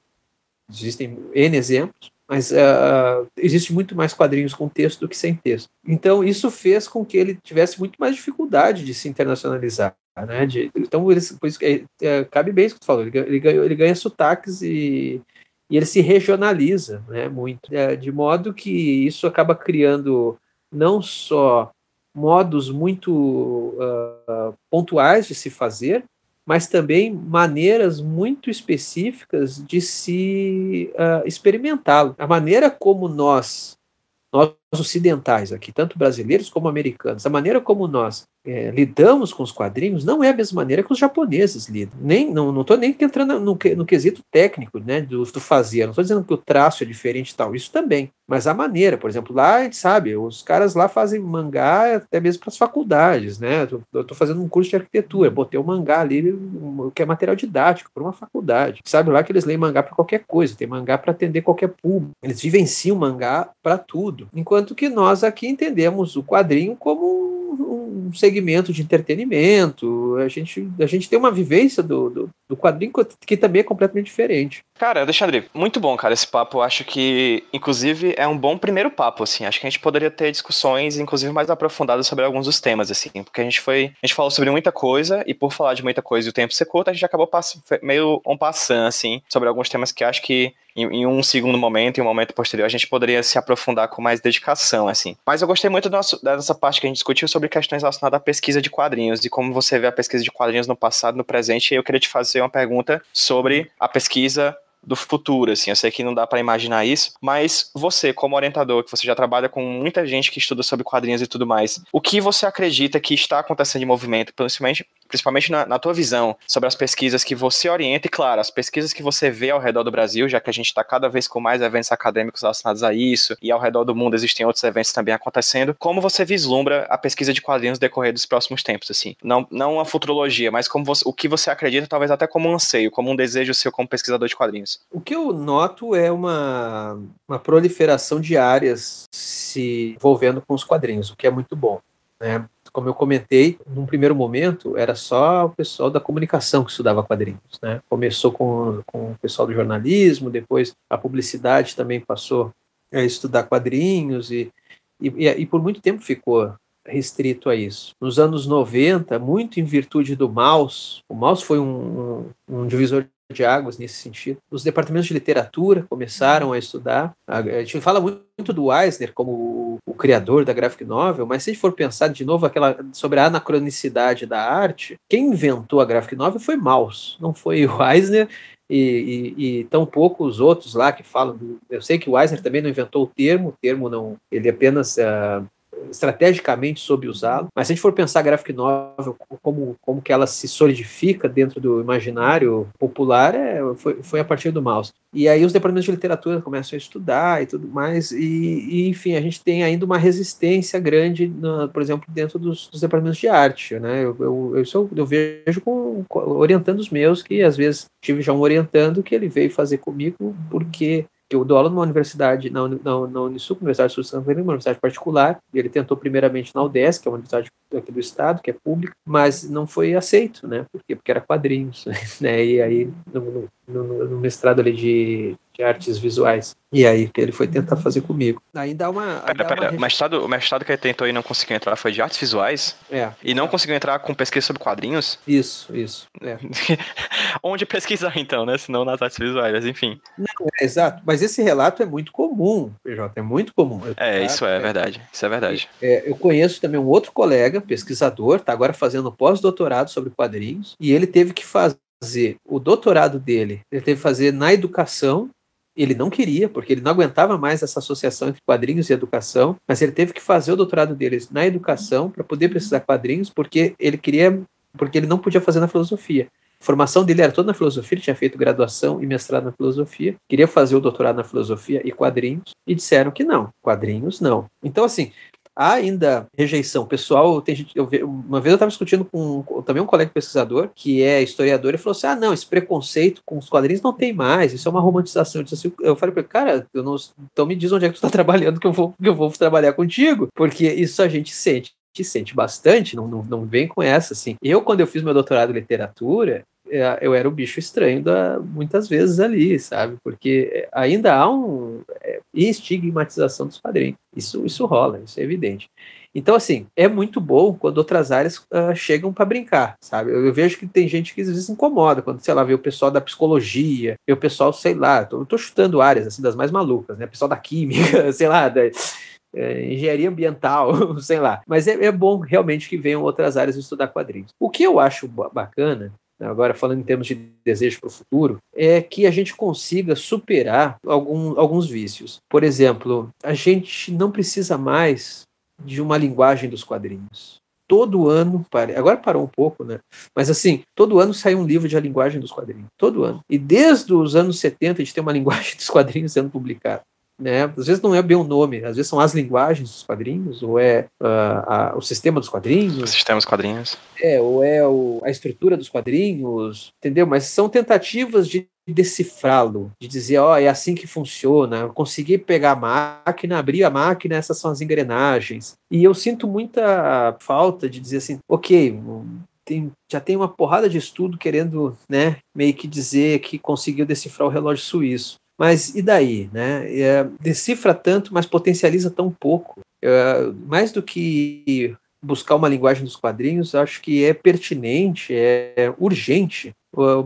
Existem N exemplos, mas uh, existe muito mais quadrinhos com texto do que sem texto. Então, isso fez com que ele tivesse muito mais dificuldade de se internacionalizar. Né? De, então, ele, pois, é, é, cabe bem isso que tu falou, ele, ele, ganha, ele ganha sotaques e, e ele se regionaliza né, muito, é, de modo que isso acaba criando não só modos muito uh, pontuais de se fazer, mas também maneiras muito específicas de se uh, experimentá-lo. A maneira como nós, nós ocidentais aqui, tanto brasileiros como americanos, a maneira como nós é, lidamos com os quadrinhos não é a mesma maneira que os japoneses lidam. Nem, não estou nem entrando no, no, quesito técnico né, do, do fazer, não estou dizendo que o traço é diferente e tal, isso também. Mas a maneira, por exemplo, lá a gente sabe, os caras lá fazem mangá até mesmo para as faculdades, né? Eu estou fazendo um curso de arquitetura, botei o um mangá ali, que é material didático, para uma faculdade. Sabe lá que eles leem mangá para qualquer coisa, tem mangá para atender qualquer público. Eles vivenciam mangá para tudo. Enquanto que nós aqui entendemos o quadrinho como um segmento de entretenimento. A gente, a gente tem uma vivência do, do, do quadrinho que também é completamente diferente. Cara, Alexandre, muito bom, cara, esse papo. Acho que, inclusive, é um bom primeiro papo, assim. Acho que a gente poderia ter discussões, inclusive, mais aprofundadas sobre alguns dos temas, assim. Porque a gente foi. A gente falou sobre muita coisa, e por falar de muita coisa e o tempo ser curto, a gente acabou meio um passando, assim, sobre alguns temas que acho que em, um segundo momento, em um momento posterior, a gente poderia se aprofundar com mais dedicação, assim. Mas eu gostei muito nosso, dessa parte que a gente discutiu sobre questões relacionadas à pesquisa de quadrinhos, e como você vê a pesquisa de quadrinhos no passado, no presente, e eu queria te fazer uma pergunta sobre a pesquisa do futuro, assim. Eu sei que não dá para imaginar isso, mas você, como orientador, que você já trabalha com muita gente que estuda sobre quadrinhos e tudo mais, o que você acredita que está acontecendo de movimento, principalmente, principalmente na, na, tua visão, sobre as pesquisas que você orienta e, claro, as pesquisas que você vê ao redor do Brasil, já que a gente está cada vez com mais eventos acadêmicos relacionados a isso, e ao redor do mundo existem outros eventos também acontecendo, como você vislumbra a pesquisa de quadrinhos decorrer dos próximos tempos, assim? Não, não uma futurologia, mas como você, o que você acredita, talvez até como um anseio, como um desejo seu como pesquisador de quadrinhos. O que eu noto é uma, uma proliferação de áreas se envolvendo com os quadrinhos, o que é muito bom. Né? Como eu comentei, num primeiro momento era só o pessoal da comunicação que estudava quadrinhos. Né? Começou com, com o pessoal do jornalismo, depois a publicidade também passou a estudar quadrinhos e, e, e por muito tempo ficou restrito a isso. Nos anos 90, muito em virtude do mouse, o mouse foi um, um, um divisor de águas nesse sentido. Os departamentos de literatura começaram a estudar. A gente fala muito do Eisner como o, criador da graphic novel, mas se a gente for pensar de novo aquela, sobre a anacronicidade da arte, quem inventou a graphic novel foi Maus, não foi o Eisner e, e, e tão pouco os outros lá que falam. Eu sei que o Eisner também não inventou o termo, o termo não, ele apenas uh, estrategicamente soube usá-lo. Mas se a gente for pensar graphic novel como, como que ela se solidifica dentro do imaginário popular, é, foi, foi a partir do mouse. E aí os departamentos de literatura começam a estudar e tudo mais, e, e enfim, a gente tem ainda uma resistência grande, na, por exemplo, dentro dos, dos, departamentos de arte. Né? Eu, eu, eu, eu vejo com, orientando os meus, que às vezes tive já um orientando que ele veio fazer comigo porque que eu dou aula numa universidade, na, na, na Unisul, Universidade de Santa Catarina, uma universidade particular, e ele tentou primeiramente na UDESC, que é uma universidade aqui do estado, que é pública, mas não foi aceito, né? Por quê? Porque era quadrinhos, né? E aí, no, no, no mestrado ali de, de artes visuais. E aí que ele foi tentar fazer comigo. Aí dá uma. Pera, pera, uma... o, mestrado, o mestrado que ele tentou e não conseguiu entrar foi de artes visuais? É. E não é. conseguiu entrar com pesquisa sobre quadrinhos? Isso, isso. É. Onde pesquisar então, né? Se não nas artes visuais, enfim. Não, é, exato. Mas esse relato é muito comum, PJ, é muito comum. É, isso é, é, verdade. Isso é verdade. É, eu conheço também um outro colega, pesquisador, tá agora fazendo pós-doutorado sobre quadrinhos, e ele teve que fazer fazer o doutorado dele, ele teve que fazer na educação. Ele não queria, porque ele não aguentava mais essa associação entre quadrinhos e educação, mas ele teve que fazer o doutorado dele na educação para poder precisar quadrinhos, porque ele queria, porque ele não podia fazer na filosofia. A formação dele era toda na filosofia, ele tinha feito graduação e mestrado na filosofia, queria fazer o doutorado na filosofia e quadrinhos, e disseram que não, quadrinhos não. Então, assim, há ainda rejeição. pessoal, tem gente, eu, uma vez eu estava discutindo com, também um colega pesquisador, que é historiador, e falou assim: ah, não, esse preconceito com os quadrinhos não tem mais, isso é uma romantização. Eu, disse assim, eu falei para ele, cara, eu não, então me diz onde é que tu está trabalhando, que eu, vou, que eu vou trabalhar contigo, porque isso a gente sente sente bastante, não, não, não vem com essa, assim. Eu, quando eu fiz meu doutorado em literatura, eu era o bicho estranho da, muitas vezes ali, sabe? Porque ainda há um é, estigmatização dos quadrinhos. Isso, isso rola, isso é evidente. Então, assim, é muito bom quando outras áreas uh, chegam para brincar, sabe? Eu, eu, vejo que tem gente que às vezes incomoda, quando, sei lá, vê o pessoal da psicologia, vê o pessoal, sei lá, tô, tô chutando áreas, assim, das mais malucas, né? O pessoal da química, sei lá, da, é, engenharia ambiental, sei lá. Mas é, é, bom realmente que venham outras áreas estudar quadrinhos. O que eu acho bacana agora falando em termos de desejo para o futuro, é que a gente consiga superar algum, alguns vícios. Por exemplo, a gente não precisa mais de uma linguagem dos quadrinhos. Todo ano, agora parou um pouco, né? Mas assim, todo ano sai um livro de a linguagem dos quadrinhos. Todo ano. E desde os anos 70 a gente tem uma linguagem dos quadrinhos sendo publicada né? Às vezes não é bem o nome, às vezes são as linguagens dos quadrinhos, ou é uh, a, o sistema dos quadrinhos. O sistema dos quadrinhos. É, ou é o, a estrutura dos quadrinhos, entendeu? Mas são tentativas de decifrá-lo, de dizer, ó, oh, é assim que funciona, eu consegui pegar a máquina, abrir a máquina, essas são as engrenagens. E eu sinto muita falta de dizer assim, ok, tem, já tem uma porrada de estudo querendo, né, meio que dizer que conseguiu decifrar o relógio suíço. Mas e daí? Né? É, decifra tanto, mas potencializa tão pouco. É, mais do que buscar uma linguagem dos quadrinhos, acho que é pertinente, é urgente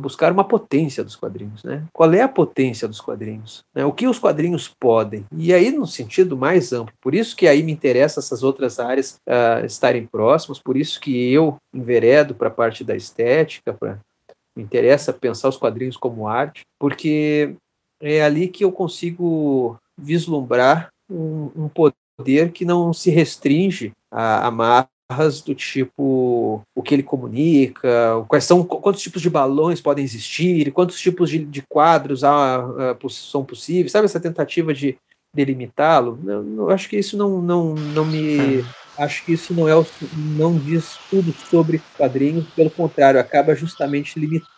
buscar uma potência dos quadrinhos, né? Qual é a potência dos quadrinhos? Né? O que os quadrinhos podem? E aí no sentido mais amplo. Por isso que aí me interessa essas outras áreas uh, estarem próximas. Por isso que eu enveredo para a parte da estética, me interessa pensar os quadrinhos como arte, porque é ali que eu consigo vislumbrar um, um poder que não se restringe à, à massa do tipo o que ele comunica, quais são quantos tipos de balões podem existir, quantos tipos de, de quadros há, são possíveis, sabe essa tentativa de delimitá-lo? Eu, acho que isso não, não, não me acho que isso não é o, não diz tudo sobre quadrinhos, pelo contrário, acaba justamente limitando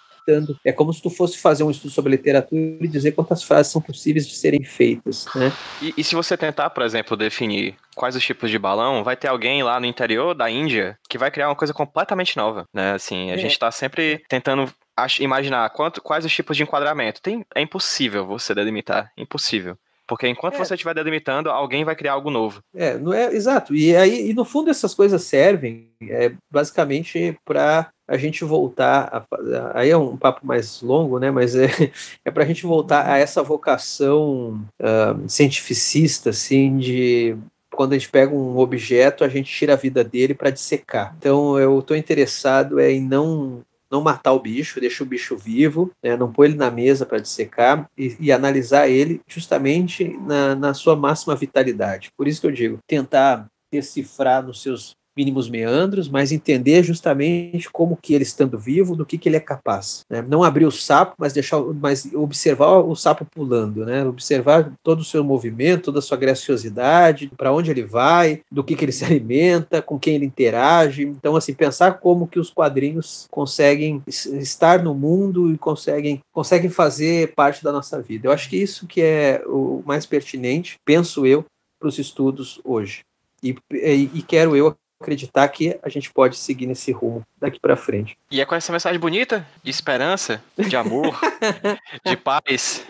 é como se tu fosse fazer um estudo sobre literatura e dizer quantas frases são possíveis de serem feitas, né? E, e, se você tentar, por exemplo, definir quais os tipos de balão, vai ter alguém lá no interior da Índia que vai criar uma coisa completamente nova, né? Assim, a é. gente está sempre tentando imaginar quanto, quais os tipos de enquadramento. Tem, é impossível você delimitar, impossível. Porque enquanto é. você estiver delimitando, alguém vai criar algo novo. É, não é exato. E aí, e no fundo, essas coisas servem é, basicamente para a gente voltar. A, aí é um papo mais longo, né? Mas é, é para a gente voltar a essa vocação uh, cientificista, assim, de quando a gente pega um objeto, a gente tira a vida dele para dissecar. Então, eu estou interessado é, em não não matar o bicho, deixa o bicho vivo, né, não pôr ele na mesa para dissecar e, e, analisar ele justamente na, na sua máxima vitalidade. Por isso que eu digo, tentar decifrar nos seus mínimos meandros, mas entender justamente como que ele estando vivo, do que, que ele é capaz. Né? Não abrir o sapo, mas deixar, mas observar o sapo pulando, né? Observar todo o seu movimento, toda a sua graciosidade, para onde ele vai, do que, que ele se alimenta, com quem ele interage. Então, assim, pensar como que os quadrinhos conseguem estar no mundo e conseguem, conseguem fazer parte da nossa vida. Eu acho que isso que é o mais pertinente, penso eu, para os estudos hoje. E, e, e, quero eu acreditar que a gente pode seguir nesse rumo daqui para frente. E é com essa mensagem bonita? De esperança, de amor, de paz,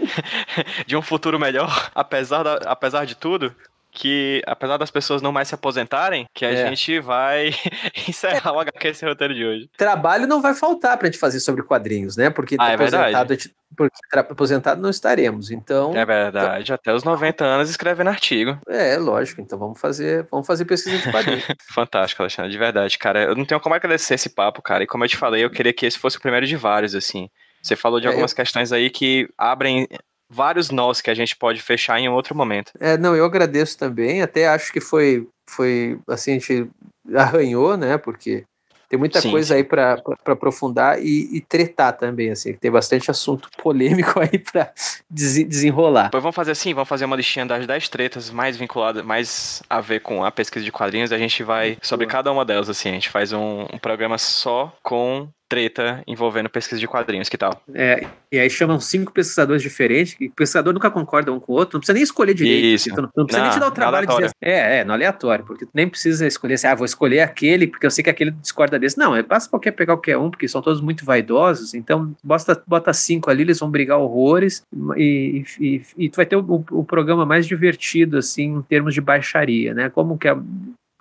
de um futuro melhor, apesar, da, apesar de tudo, que, apesar das pessoas não mais se aposentarem, que a é. gente vai encerrar o HQ esse roteiro de hoje. Trabalho não vai faltar pra gente fazer sobre quadrinhos, né? Porque ah, é aposentado, gente, porque aposentado não estaremos, então... É verdade, então... até os 90 anos escrevendo artigo. É, lógico, então vamos fazer, vamos fazer pesquisa de quadrinhos. Fantástico, Alexandre, de verdade, cara. Eu não tenho como agradecer esse papo, cara, e como eu te falei, eu queria que esse fosse o primeiro de vários, assim. Você falou de é, algumas eu... questões aí que abrem vários nós que a gente pode fechar em outro momento. É, não, eu agradeço também, até acho que foi, foi assim, a gente arranhou, né, porque tem muita sim, coisa sim. aí para aprofundar e, e, tretar também, assim, tem bastante assunto polêmico aí para desenrolar. Pois vamos fazer assim, vamos fazer uma listinha das 10 tretas mais vinculadas, mais a ver com a pesquisa de quadrinhos, a gente vai sobre cada uma delas, assim, a gente faz um, um programa só com treta envolvendo pesquisa de quadrinhos, que tal? É, e aí chamam cinco pesquisadores diferentes, que o pesquisador nunca concorda um com o outro, não precisa nem escolher direito. Isso. Não, não, precisa não, nem te dar o trabalho de dizer, é, é, no aleatório, porque tu nem precisa escolher assim, ah, vou escolher aquele, porque eu sei que aquele discorda desse. Não, é basta qualquer pegar qualquer um, porque são todos muito vaidosos, então bota, bota cinco ali, eles vão brigar horrores, e, e, e tu vai ter o, o, programa mais divertido, assim, em termos de baixaria, né? Como que a,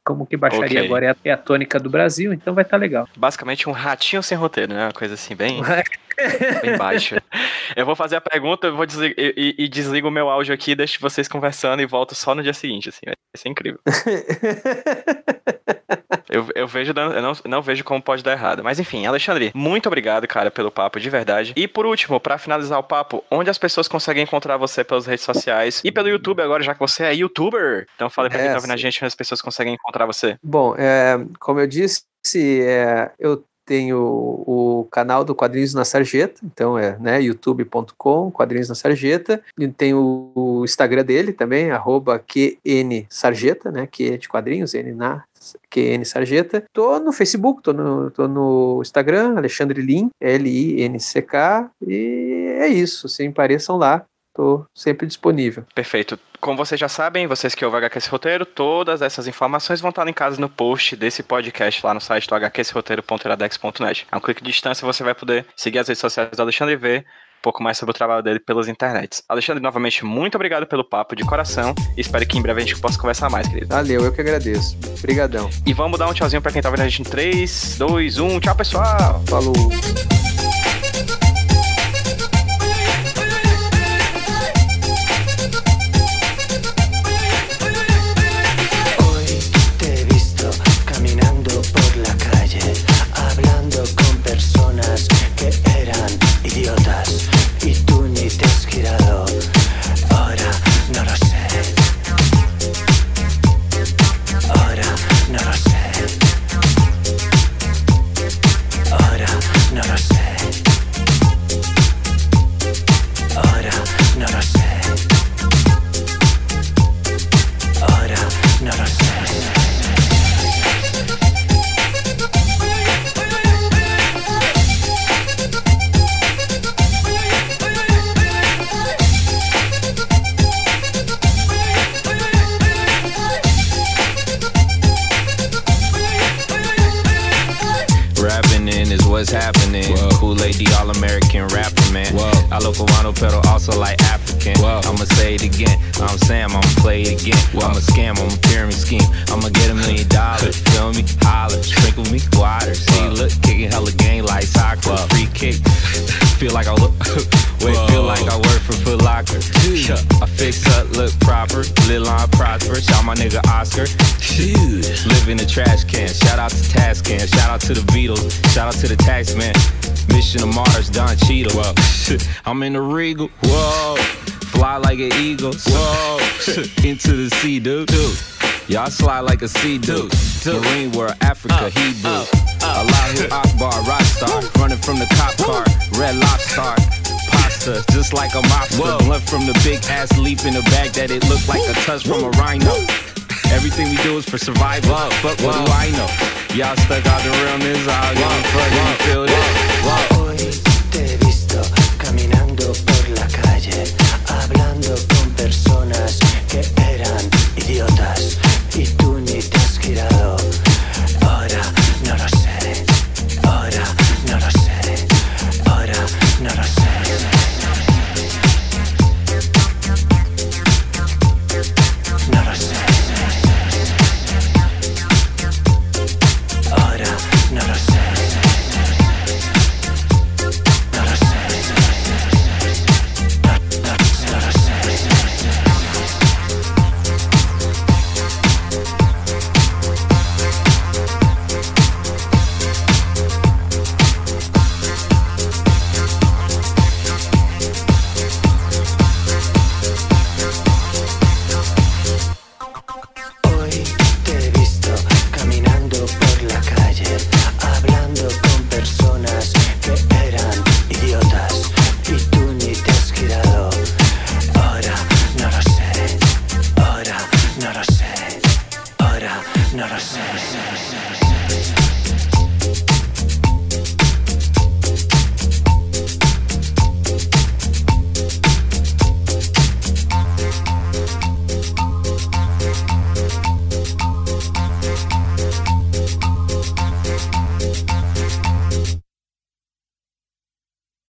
como que baixaria okay. agora é a, é a, tônica do Brasil, então vai estar tá legal. Basicamente um ratinho sem roteiro, né? Uma coisa assim, bem, bem baixa. Eu vou fazer a pergunta eu vou desligar, e, e, desligo o meu áudio aqui, deixo vocês conversando e volto só no dia seguinte, assim, vai ser incrível. Eu, eu vejo, eu não, não vejo como pode dar errado. Mas enfim, Alexandre, muito obrigado, cara, pelo papo, de verdade. E por último, para finalizar o papo, onde as pessoas conseguem encontrar você pelas redes sociais e pelo YouTube agora, já que você é youtuber? Então fala pra é, quem tá vendo a gente onde as pessoas conseguem encontrar você. Bom, é, como eu disse, é, eu tenho o canal do Quadrinhos na Sarjeta, então é né, youtube.com, Quadrinhos na Sarjeta, e tem o, Instagram dele também, arroba QNSarjeta, né, que é de quadrinhos, N na QN Sarjeta. Tô no Facebook, tô no, tô no Instagram, Alexandre Lin, L-I-N-C-K, e é isso, assim, pareçam lá, tô sempre disponível. Perfeito. Como vocês já sabem, vocês que ouvem o HQS Roteiro, todas essas informações vão estar linkadas no post desse podcast lá no site do hqsroteiro.iradex.net. A um clique de distância você vai poder seguir as redes sociais do Alexandre e ver pouco mais sobre o trabalho dele pelas internets. Alexandre, novamente, muito obrigado pelo papo de coração e espero que em breve a gente possa conversar mais, querido. Valeu, eu que agradeço. Obrigadão. E vamos dar um tchauzinho pra quem tá vendo a gente em 3, 2, 1. Tchau, pessoal! Falou! Whoa. Into the sea, dude. dude. Y'all slide like a sea dude. Marine world, Africa, uh, Hebrew. Uh, uh, Allahu Akbar, rock star. Running from the cop car. Red lobster. Pasta, just like a mobster. Blunt from the big ass leap in the bag that it looked like a touch from a rhino. Everything we do is for survival. But what do I know? Y'all stuck out the realness out. Y'all fucking feel this.